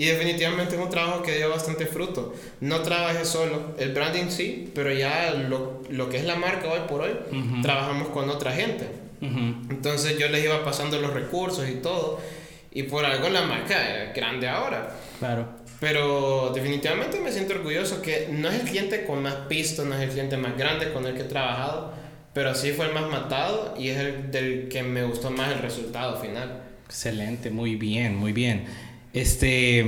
y definitivamente es un trabajo que dio bastante fruto. No trabajé solo, el branding sí, pero ya lo, lo que es la marca hoy por hoy, trabajamos con otra gente. Entonces yo les iba pasando los recursos y todo. Y por algo la marca es grande ahora. Claro. Pero definitivamente me siento orgulloso que no es el cliente con más pisto, no es el cliente más grande con el que he trabajado, pero sí fue el más matado y es el del que me gustó más el resultado final. Excelente, muy bien, muy bien. Este,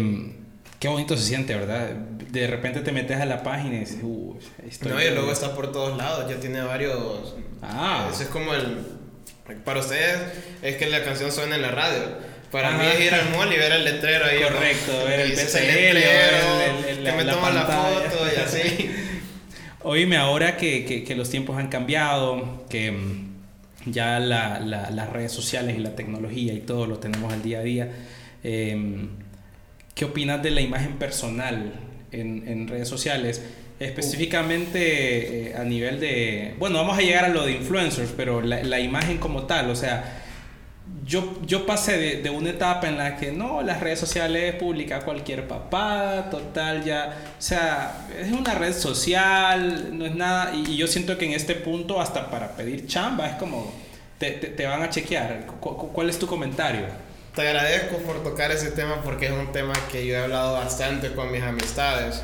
qué bonito se siente, ¿verdad? De repente te metes a la página y dices, uh, No, y luego está por todos lados, ya tiene varios... Ah. Eso es como el... Para ustedes es que la canción suena en la radio. Para mí es ir al mall y ver el letrero ahí. Correcto, ver el letrero, que me toma la foto y así. [laughs] Oíme, ahora que, que, que, los tiempos han cambiado, que mm, ya la, la, las redes sociales y la tecnología y todo lo tenemos al día a día, Em, ¿Qué opinas de la imagen personal en, en redes sociales? Específicamente eh, a nivel de... Bueno, vamos a llegar a lo de influencers, pero la, la imagen como tal, o sea, yo, yo pasé de, de, una etapa en la que no, las redes sociales publica cualquier papá, total, ya, o sea, es una red social, no es nada, y, yo siento que en este punto hasta para pedir chamba es como, te, te, te van a chequear. ¿Cuál es tu comentario? Te agradezco por tocar ese tema porque es un tema que yo he hablado bastante con mis amistades.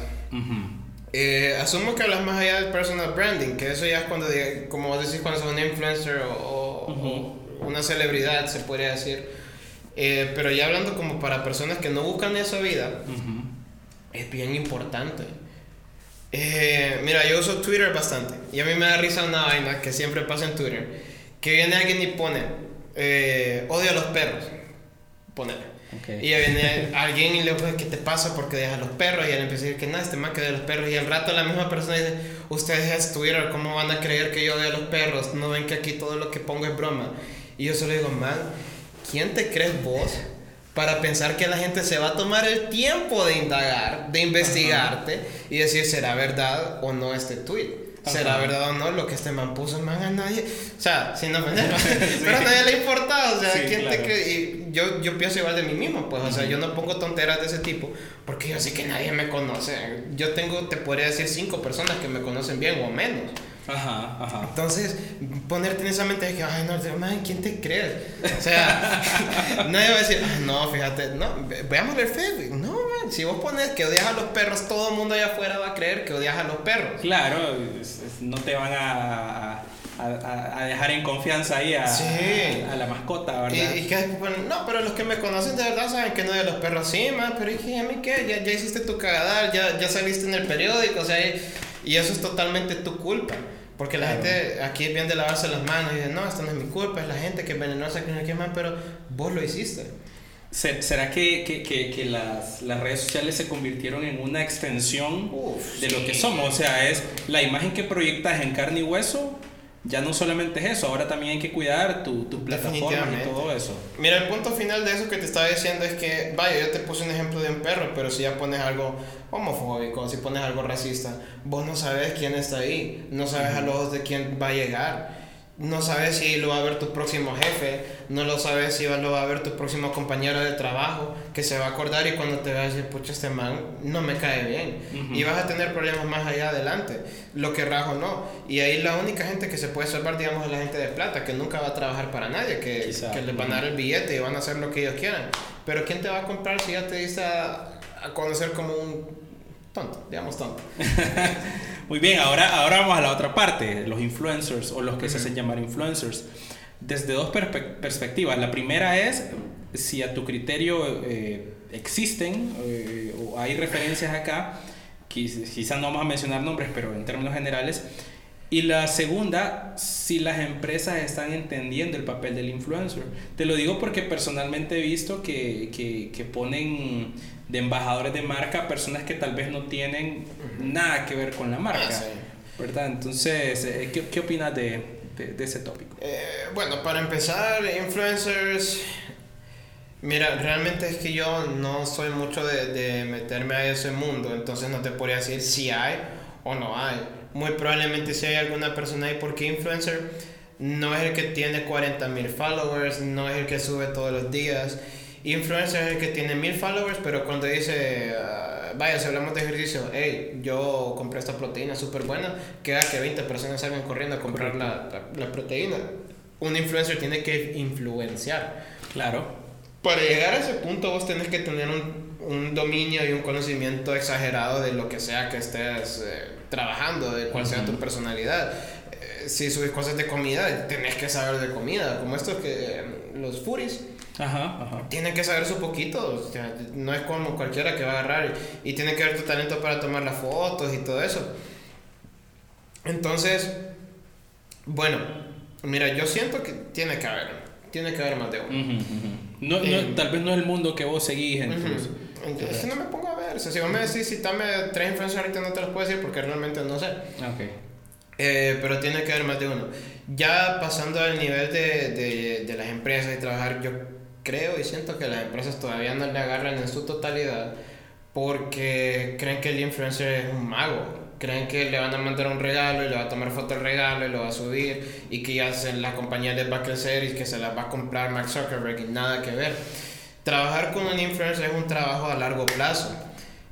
Eh, asumo que hablas más allá del personal branding, que eso ya es cuando, como vos decís, cuando sos un influencer o, una celebridad, se podría decir. Eh, pero ya hablando como para personas que no buscan esa vida, es bien importante. Eh, mira, yo uso Twitter bastante y a mí me da risa una vaina que siempre pasa en Twitter, que viene alguien y pone, odio a los perros poner. Y viene alguien y le dice, ¿qué te pasa? Porque dejas los perros. Y él empieza a decir que nada, este más que de los perros. Y al rato la misma persona dice, ustedes es Twitter, ¿cómo van a creer que yo a los perros? No ven que aquí todo lo que pongo es broma. Y yo solo digo, man, ¿quién te crees vos? Para pensar que la gente se va a tomar el tiempo de indagar, de investigarte y decir, ¿será verdad o no este tweet? Será verdad o no lo que este man puso, man, a nadie, o sea, sin ofender, [laughs] [laughs] pero a nadie le ha importado, o sea, ¿quién te cree? Y yo, yo pienso igual de mí mismo, pues, o sea, yo no pongo tonteras de ese tipo, porque yo sé que nadie me conoce. Yo tengo, te podría decir, cinco personas que me conocen bien o menos. Ajá, ajá. Entonces, ponerte en esa mente de que, ay, no, man, ¿quién te crees? O sea, [laughs] nadie va a decir, ah, no, fíjate, no, veamos el Facebook. No, si vos pones que odias a los perros, todo el mundo allá afuera va a creer que odias a los perros. Claro, no te van a, a, a dejar en confianza ahí a, a, la mascota, ¿verdad? Y, que, bueno, no, pero los que me conocen de verdad saben que no a los perros, sí, man, pero dije, ¿a mí qué? Ya, ya hiciste tu cagadal, ya, ya saliste en el periódico, o sea, y eso es totalmente tu culpa. Porque la gente aquí es bien de lavarse las manos y dice, no, esto no es mi culpa, es la gente que es venenosa, que no quiere más, pero vos lo hiciste. ¿Será que, que, que, que las, las, redes sociales se convirtieron en una extensión de lo que somos? O sea, es la imagen que proyectas en carne y hueso ya no solamente es eso, ahora también hay que cuidar tu, tu plataforma y todo eso. Mira, el punto final de eso que te estaba diciendo es que, vaya, yo te puse un ejemplo de un perro, pero si ya pones algo homofóbico, si pones algo racista, vos no sabes quién está ahí, no sabes a los ojos de quién va a llegar no sabes si lo va a ver tu próximo jefe, no lo sabes si lo va a ver tu próximo compañero de trabajo, que se va a acordar y cuando te va a decir, pucha, este man no me cae bien. Y vas a tener problemas más allá adelante, lo que o no. Y ahí la única gente que se puede salvar, digamos, es la gente de plata, que nunca va a trabajar para nadie, que, que les van a dar el billete y van a hacer lo que ellos quieran. Pero ¿quién te va a comprar si ya te dice a, a conocer como un tonto, digamos tonto? [laughs] Muy bien, ahora, ahora vamos a la otra parte, los influencers o los que se hacen llamar influencers. Desde dos perspectivas. La primera es si a tu criterio eh, existen eh, o hay referencias acá quizás no vamos a mencionar nombres, pero en términos generales. Y la segunda, si las empresas están entendiendo el papel del influencer. Te lo digo porque personalmente he visto que, que, que ponen de embajadores de marca personas que tal vez no tienen nada que ver con la marca. Ah, ¿Verdad? Entonces, eh, ¿qué, qué opinas de, de, ese tópico? Eh, bueno, para empezar, influencers... Mira, realmente es que yo no soy mucho de, de meterme a ese mundo, entonces no te podría decir si hay o no hay muy probablemente si hay alguna persona ahí, porque influencer no es el que tiene 40 mil followers, no es el que sube todos los días. Influencer es el que tiene mil followers, pero cuando dice, uh, vaya, si hablamos de ejercicio, hey, yo compré esta proteína súper buena, queda que 20 personas salgan corriendo a comprar la, la, proteína. Un influencer tiene que influenciar. Claro. Para llegar a ese punto vos tenés que tener un, un dominio y un conocimiento exagerado de lo que sea que estés... Eh, trabajando, de cuál sea tu personalidad. Eh, si subes cosas de comida, tenés que saber de comida, como estos que los furis. Ajá, ajá. Tienen que saber su poquito, o sea, no es como cualquiera que va a agarrar y, y tiene que ver tu talento para tomar las fotos y todo eso. Entonces, bueno, mira, yo siento que tiene que haber, tiene que haber más de uno. no, eh, tal vez no es el mundo que vos seguís en Es que no me pongo si vos me decís, citame tres influencers ahorita no te los puedo decir porque realmente no sé. Okay. Eh, pero tiene que haber más de uno. Ya pasando al nivel de, de, de, las empresas y trabajar, yo creo y siento que las empresas todavía no le agarran en su totalidad porque creen que el influencer es un mago. Creen que le van a mandar un regalo y le va a tomar foto del regalo y lo va a subir y que ya la compañía les va a crecer y que se la va a comprar Mark Zuckerberg y nada que ver. Trabajar con un influencer es un trabajo a largo plazo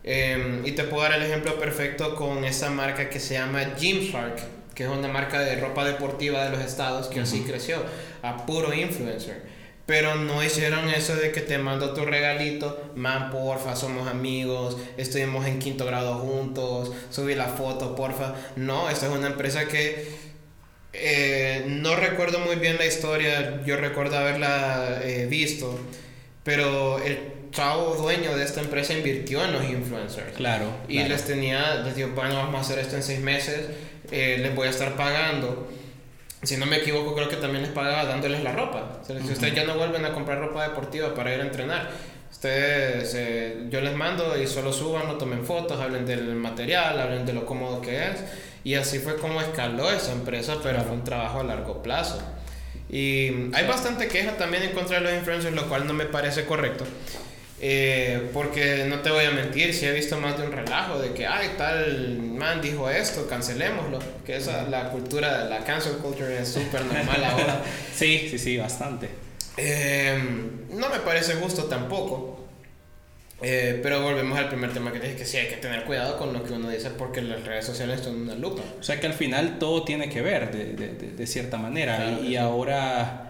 Em, y te puedo dar el ejemplo perfecto con esa marca que se llama Gymshark, que es una marca de ropa deportiva de los estados que así creció, a puro influencer. Pero no hicieron eso de que te mando tu regalito, man, porfa, somos amigos, estuvimos en quinto grado juntos, subí la foto, porfa. No, esta es una empresa que eh, no recuerdo muy bien la historia, yo recuerdo haberla eh, visto, pero el chavo dueño de esta empresa invirtió en los influencers. Claro. Y les tenía, les dijo, bueno, vamos a hacer esto en seis meses, eh, les voy a estar pagando. Si no me equivoco, creo que también les pagaba dándoles la ropa. si ustedes ya no vuelven a comprar ropa deportiva para ir a entrenar, ustedes, eh, yo les mando y solo suban, no tomen fotos, hablen del material, hablen de lo cómodo que es. Y así fue como escaló esa empresa, pero fue un trabajo a largo plazo. Y hay bastante queja también en contra de los influencers, lo cual no me parece correcto. Eh, porque no te voy a mentir, si he visto más de un relajo de que, ay, tal man dijo esto, cancelémoslo. Que esa, la cultura, la cancel culture es súper normal ahora. [laughs] sí, sí, sí, bastante. Em, no me parece justo tampoco. Eh, pero volvemos al primer tema que dije, que sí hay que tener cuidado con lo que uno dice porque las redes sociales son una lupa. O sea que al final todo tiene que ver de, de, de, cierta manera y, ahora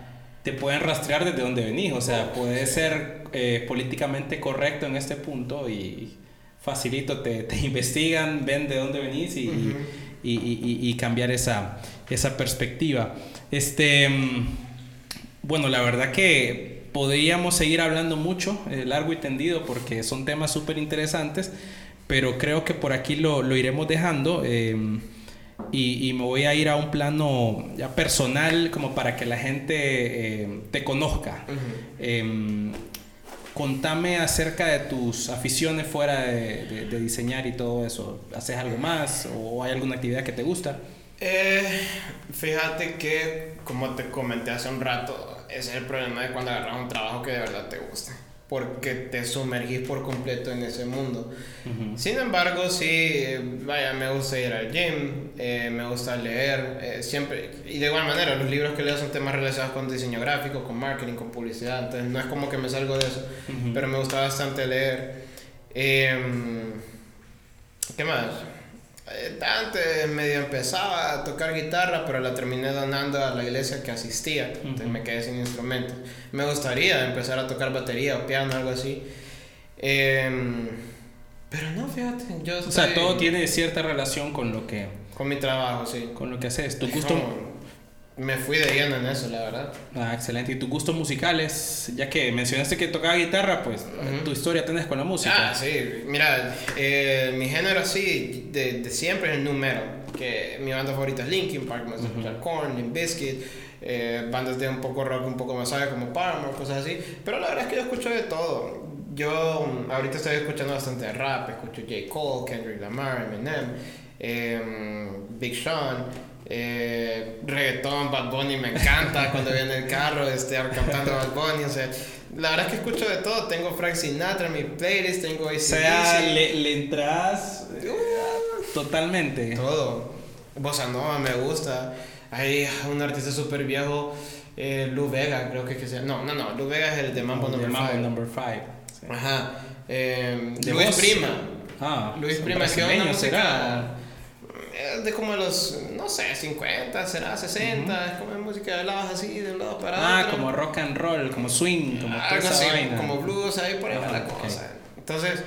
te pueden rastrear desde donde venís, o sea, puede ser eh, políticamente correcto en este punto y facilito, te, [laughs] te investigan, ven de dónde venís y, y, y, y, cambiar esa, esa perspectiva. Este, mm, bueno, la verdad que podríamos seguir hablando mucho, eh, largo y tendido, porque son temas súper interesantes, pero creo que por aquí lo, lo iremos dejando. Eh, y, y, me voy a ir a un plano ya personal como para que la gente eh, te conozca. Em, contame acerca de tus aficiones fuera de, de, diseñar y todo eso. ¿Haces algo más o hay alguna actividad que te gusta? Eh, fíjate que, como te comenté hace un rato, ese es el problema de cuando agarras un trabajo que de verdad te gusta porque te sumergís por completo en ese mundo. Sin embargo, sí, vaya, me gusta ir al gym, eh, me gusta leer, eh, siempre, y de igual manera, los libros que leo son temas relacionados con diseño gráfico, con marketing, con publicidad, entonces no es como que me salgo de eso, pero me gusta bastante leer. Em, ¿Qué más? Antes medio empezaba a tocar guitarra, pero la terminé donando a la iglesia que asistía, entonces me quedé sin instrumento. Me gustaría empezar a tocar batería o piano, algo así. Em, pero no, fíjate, yo... O sea, todo tiene cierta relación con lo que... Con mi trabajo, sí. Con lo que haces. Tu gusto... me fui de lleno en eso, la verdad. Ah, excelente. ¿Y tus gustos musicales? Ya que mencionaste que tocaba guitarra, pues tu historia tenés con la música. Ah, sí. Mira, eh, mi género así de, de, siempre es el número. Que mi banda favorita es Linkin Park, me gusta escuchar Korn, Limp Bizkit, eh, bandas de un poco rock, un poco más suave como Paramore, cosas así. Pero la verdad es que yo escucho de todo. Yo mm, ahorita estoy escuchando bastante rap, escucho J. Cole, Kendrick Lamar, Eminem, eh, Big Sean. Eh, reggaetón, Bad Bunny me encanta cuando viene el carro, este, cantando Bad Bunny, o sea, la verdad es que escucho de todo, tengo Frank Sinatra en mi playlist, tengo O sea, le, le entras uh, totalmente. Todo. Bossa Nova me gusta. Hay un artista súper viejo, eh, Lou Vega, creo que es que sea. No, no, no, Lou Vega es el de Mambo Number 5. Mambo Number 5. Ajá. Eh, Luis Prima. Ah, Luis Prima es una música de como los, no sé, 50, será 60, es como música de lados así, de un lado para ah, otro. Ah, como rock and roll, como swing, como así, como blues, ahí por ahí va la ah, cosa. Entonces,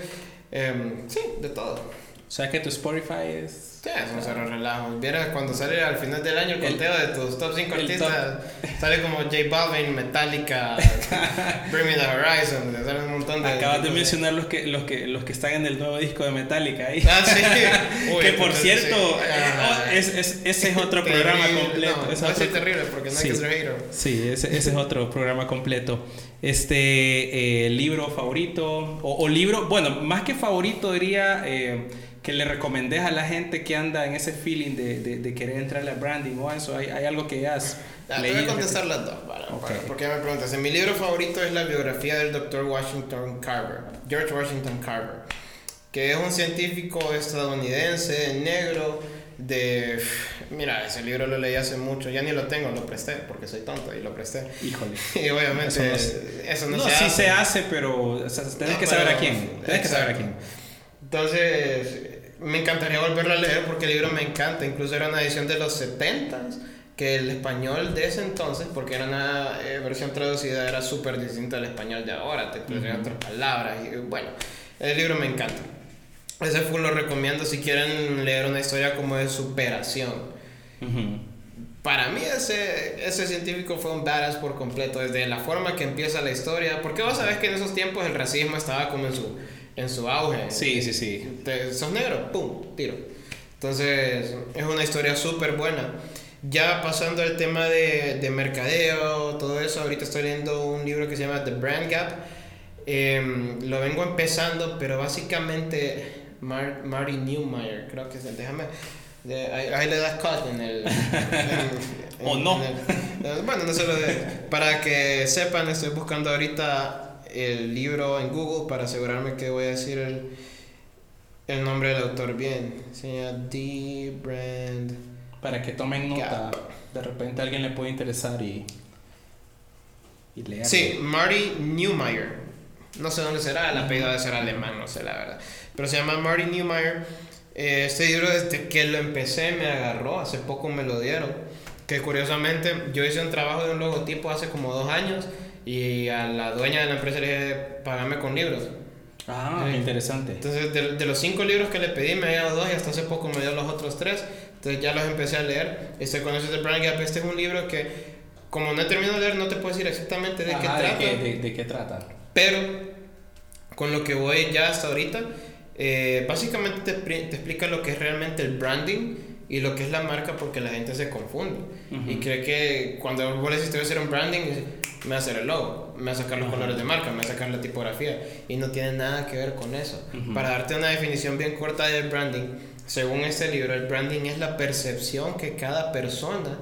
eh, sí, de todo. O sea que tu Spotify es. Sí, es un cero relajo. Vieras cuando sale al final del año el conteo de tus top 5 artistas, sale como J Balvin, Metallica, [laughs] Bring Me the Horizon, sale un montón de. Acabas de mencionar los que, los, que, los que están en el nuevo disco de Metallica ahí. Ah, sí. [laughs] que por cierto, eh, es, es, ese es otro programa completo. No, es, otro... terrible porque no hay que ser. Sí, ese, ese es otro programa completo. Este eh, libro favorito, o, o, libro, bueno, más que favorito diría. Eh, que le recomendés a la gente que anda en ese feeling de, de, de querer entrar al branding o eso? ¿Hay, hay algo que has ah, Te voy a contestar las dos, porque me preguntas. Mi libro favorito es la biografía del Dr. Washington Carver, George Washington Carver, que es un científico estadounidense negro de... Mira, ese libro lo leí hace mucho, ya ni lo tengo, lo presté, porque soy tonto y lo presté. Híjole. [laughs] Y obviamente eso no, no, se sí se hace, pero o sea, tenés que saber a quién. Tenés que saber a quién. Entonces, me encantaría volverlo a leer porque el libro me encanta. Incluso era una edición de los 70 que el español de ese entonces, porque era una eh, versión traducida, era súper distinta al español de ahora, te traía otras palabras. Y bueno, el libro me encanta. Ese fue lo recomiendo si quieren leer una historia como de superación. Para mí ese, ese científico fue un badass por completo, desde la forma que empieza la historia, porque vos sabés que en esos tiempos el racismo estaba como en su en su auge. Sí, sí, sí. Te, sos negro, pum, tiro. Entonces, es una historia súper buena. Ya pasando al tema de, de, mercadeo, todo eso, ahorita estoy leyendo un libro que se llama The Brand Gap. Em, lo vengo empezando, pero básicamente Marty Newmeyer, creo que es el, déjame, ahí, le das cut en el... [laughs] o no. bueno, no se lo de, Para que sepan, estoy buscando ahorita el libro en Google para asegurarme que voy a decir el, el nombre del autor bien. Se llama D. Brand. Para que tomen nota. De repente a alguien le puede interesar y, y leer. Sí, Marty Newmeyer. No sé dónde será, el apellido debe ser alemán, no sé la verdad. Pero se llama Marty Newmeyer. Eh, este libro desde que lo empecé me agarró, hace poco me lo dieron. Que curiosamente yo hice un trabajo de un logotipo hace como dos años y a la dueña de la empresa le dije, pagame con libros. Ah, interesante. Entonces, de, de, los cinco libros que le pedí, me dio dos y hasta hace poco me dio los otros tres. Entonces, ya los empecé a leer. Este con eso de Brand Gap, este es un libro que, como no he terminado de leer, no te puedo decir exactamente de qué trata. De qué, trata. Pero, con lo que voy ya hasta ahorita, eh, básicamente te, te explica lo que es realmente el branding y lo que es la marca porque la gente se confunde. Y cree que cuando vos le decís voy a hacer un branding me va a hacer el logo me va a sacar los colores de marca me va a sacar la tipografía y no tiene nada que ver con eso. Para darte una definición bien corta del branding según este libro el branding es la percepción que cada persona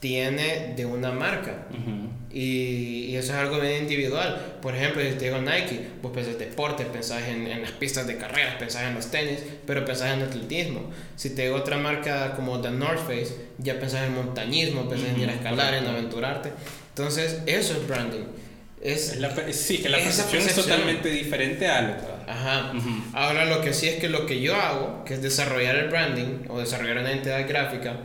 tiene de una marca. Y, y, eso es algo bien individual. Por ejemplo, si te digo Nike, vos pensás en deporte, pensás en, en, las pistas de carreras, pensás en los tenis, pero pensás en atletismo. Si te digo otra marca como The North Face, ya pensás en montañismo, pensás en ir a escalar, en aventurarte. Entonces, eso es branding. Es, la, sí, que la percepción, es totalmente diferente a lo Ajá. Ahora, lo que sí es que lo que yo hago, que es desarrollar el branding o desarrollar una entidad gráfica,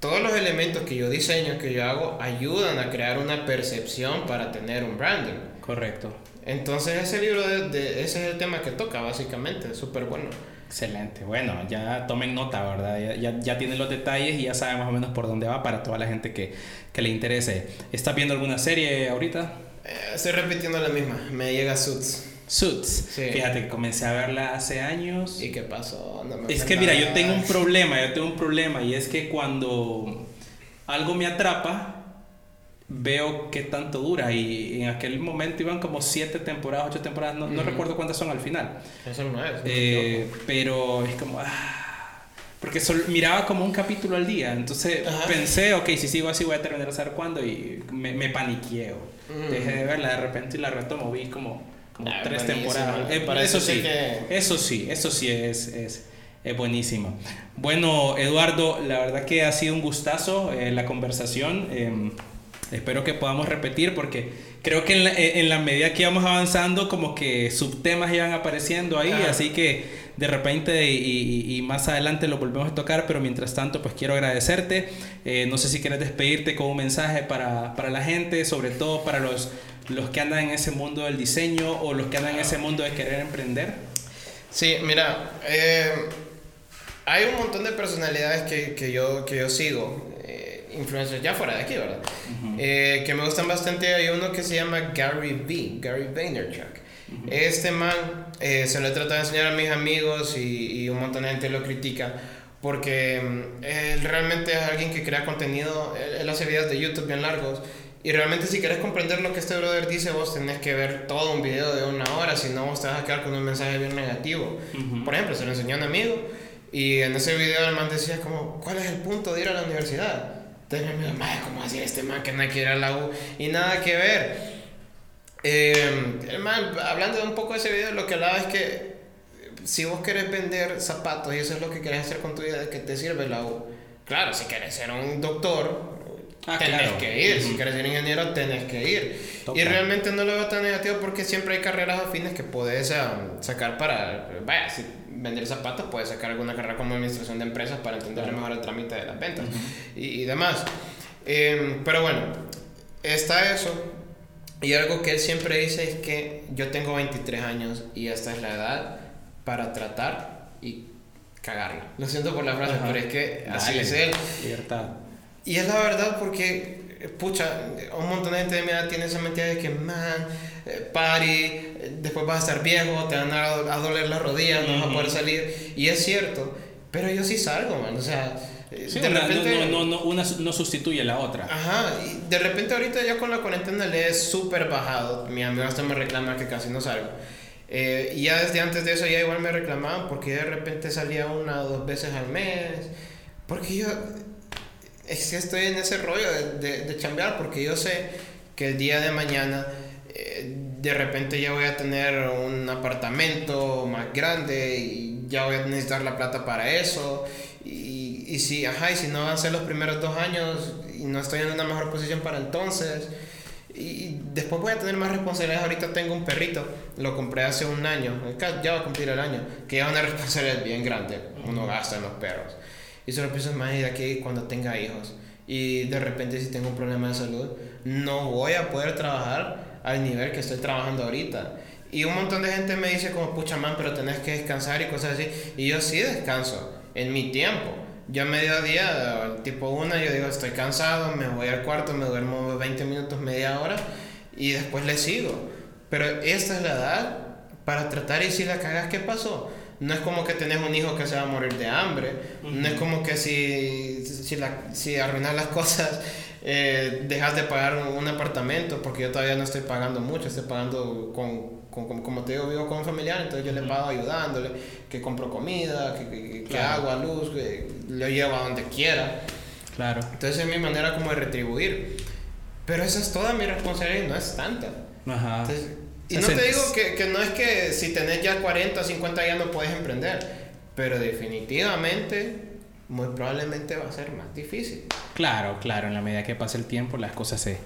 todos los elementos que yo diseño, que yo hago, ayudan a crear una percepción para tener un branding. Correcto. Entonces ese libro, de, ese es el tema que toca básicamente, súper bueno. Excelente, bueno, ya tomen nota, ¿verdad? Ya, ya, tienen los detalles y ya saben más o menos por dónde va para toda la gente que, que le interese. ¿Estás viendo alguna serie ahorita? Eh, estoy repitiendo la misma, me llega Suits. Suits. Fíjate que comencé a verla hace años. ¿Y qué pasó? es que mira, yo tengo un problema, yo tengo un problema y es que cuando algo me atrapa, veo qué tanto dura y en aquel momento iban como siete temporadas, ocho temporadas, no, no recuerdo cuántas son al final. Eso no es. Eh, pero es como... Ah, porque miraba como un capítulo al día, entonces pensé, ok, si sigo así voy a terminar a saber cuándo y me, me paniqueo. Dejé de verla de repente y la retomo, vi como, como ah, tres temporadas. Eh, eso, sí, eso sí, eso sí es, es, es, buenísimo. Bueno, Eduardo, la verdad que ha sido un gustazo eh, la conversación. Em, Espero que podamos repetir porque creo que en la, en la, medida que íbamos avanzando como que subtemas iban apareciendo ahí, así que de repente y, y, más adelante lo volvemos a tocar, pero mientras tanto pues quiero agradecerte. Eh, no sé si quieres despedirte con un mensaje para, para, la gente, sobre todo para los, los que andan en ese mundo del diseño o los que andan en ese mundo de querer emprender. Sí, mira, eh, hay un montón de personalidades que, que, yo, que yo sigo influencers ya fuera de aquí, ¿verdad? Eh, que me gustan bastante. Hay uno que se llama Gary V, Gary Vaynerchuk. Este man eh, se lo he tratado de enseñar a mis amigos y, y un montón de gente lo critica porque mm, él realmente es alguien que crea contenido, él, hace videos de YouTube bien largos y realmente si quieres comprender lo que este brother dice, vos tenés que ver todo un video de una hora, si no vos te vas a quedar con un mensaje bien negativo. Por ejemplo, se lo enseñó a un amigo y en ese video el man decía como, ¿cuál es el punto de ir a la universidad? Entonces me madre, ¿cómo así este man que no quiere ir a la U? Y nada que ver. Eh, el man, hablando de un poco de ese video, lo que hablaba es que si vos querés vender zapatos y eso es lo que querés hacer con tu vida, que te sirve la U? Claro, si querés ser un doctor, ah, tenés que ir. Si quieres ser ingeniero, tenés que ir. Y realmente no lo veo tan negativo porque siempre hay carreras afines que puedes um, sacar para. Vaya, si vender zapatos, puedes sacar alguna carrera como administración de empresas para entender mejor el trámite de las ventas y, demás. Em, pero bueno, está eso. Y algo que él siempre dice es que yo tengo 23 años y esta es la edad para tratar y cagarla. Lo siento por la frase, pero es que así es él. Libertad. Y es la verdad porque pucha, un montón de gente de mi edad tiene esa mentira de que, man, eh, party, después vas a estar viejo, te van a, doler las rodillas, no vas a poder salir. Y es cierto, pero yo sí salgo, man, o sea... Eh, de repente, no, no, una no sustituye a la otra. Ajá, y de repente ahorita ya con la cuarentena le he súper bajado. Mi amigo hasta me reclama que casi no salgo. Eh, y ya desde antes de eso ya igual me reclamaban porque de repente salía una o dos veces al mes. Porque yo, es que estoy en ese rollo de, de, chambear porque yo sé que el día de mañana eh, de repente ya voy a tener un apartamento más grande y ya voy a necesitar la plata para eso. Y, y si, ajá, y si no van a ser los primeros dos años y no estoy en una mejor posición para entonces. Y después voy a tener más responsabilidades. Ahorita tengo un perrito, lo compré hace un año, ya va a cumplir el año, que ya es [laughs] una responsabilidad bien grande. Uno gasta en los perros. Y solo pienso más de aquí cuando tenga hijos. Y de repente si tengo un problema de salud, no voy a poder trabajar al nivel que estoy trabajando ahorita. Y un montón de gente me dice como, pucha man, pero tenés que descansar y cosas así. Y yo sí descanso en mi tiempo. Yo a mediodía, tipo una, yo digo, estoy cansado, me voy al cuarto, me duermo 20 minutos, media hora y después le sigo. Pero esta es la edad para tratar y si la cagas, ¿qué pasó? No es como que tenés un hijo que se va a morir de hambre, no es como que si, si, la, si arruinas las [laughs] cosas, eh, dejas de pagar un apartamento, porque yo todavía no estoy pagando mucho, estoy pagando con, con, como te digo, vivo con un familiar, entonces yo le pago ayudándole, que compro comida, que, que, agua, luz, que lo llevo a donde quiera. Claro. Entonces es mi manera como de retribuir. Pero esa es toda mi responsabilidad no es tanta. Ajá. Y no te digo que, que, no es que si tenés ya 40 o 50 ya no puedes emprender, pero definitivamente, muy probablemente va a ser más difícil. Claro, claro, en la medida que pasa el tiempo las cosas se...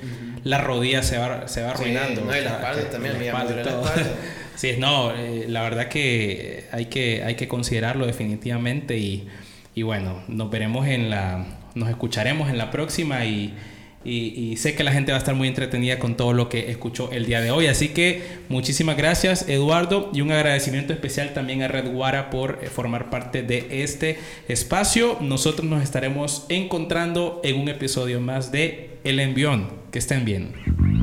La rodilla se va, se va arruinando. no, y la espalda también, la espalda, la [laughs] sí, no, eh, la verdad que hay, que hay que considerarlo definitivamente y, y bueno, nos veremos en la... Nos escucharemos en la próxima y y, sé que la gente va a estar muy entretenida con todo lo que escuchó el día de hoy. Así que muchísimas gracias Eduardo y un agradecimiento especial también a Redguara por eh, formar parte de este espacio. Nosotros nos estaremos encontrando en un episodio más de El Envión. Que estén bien.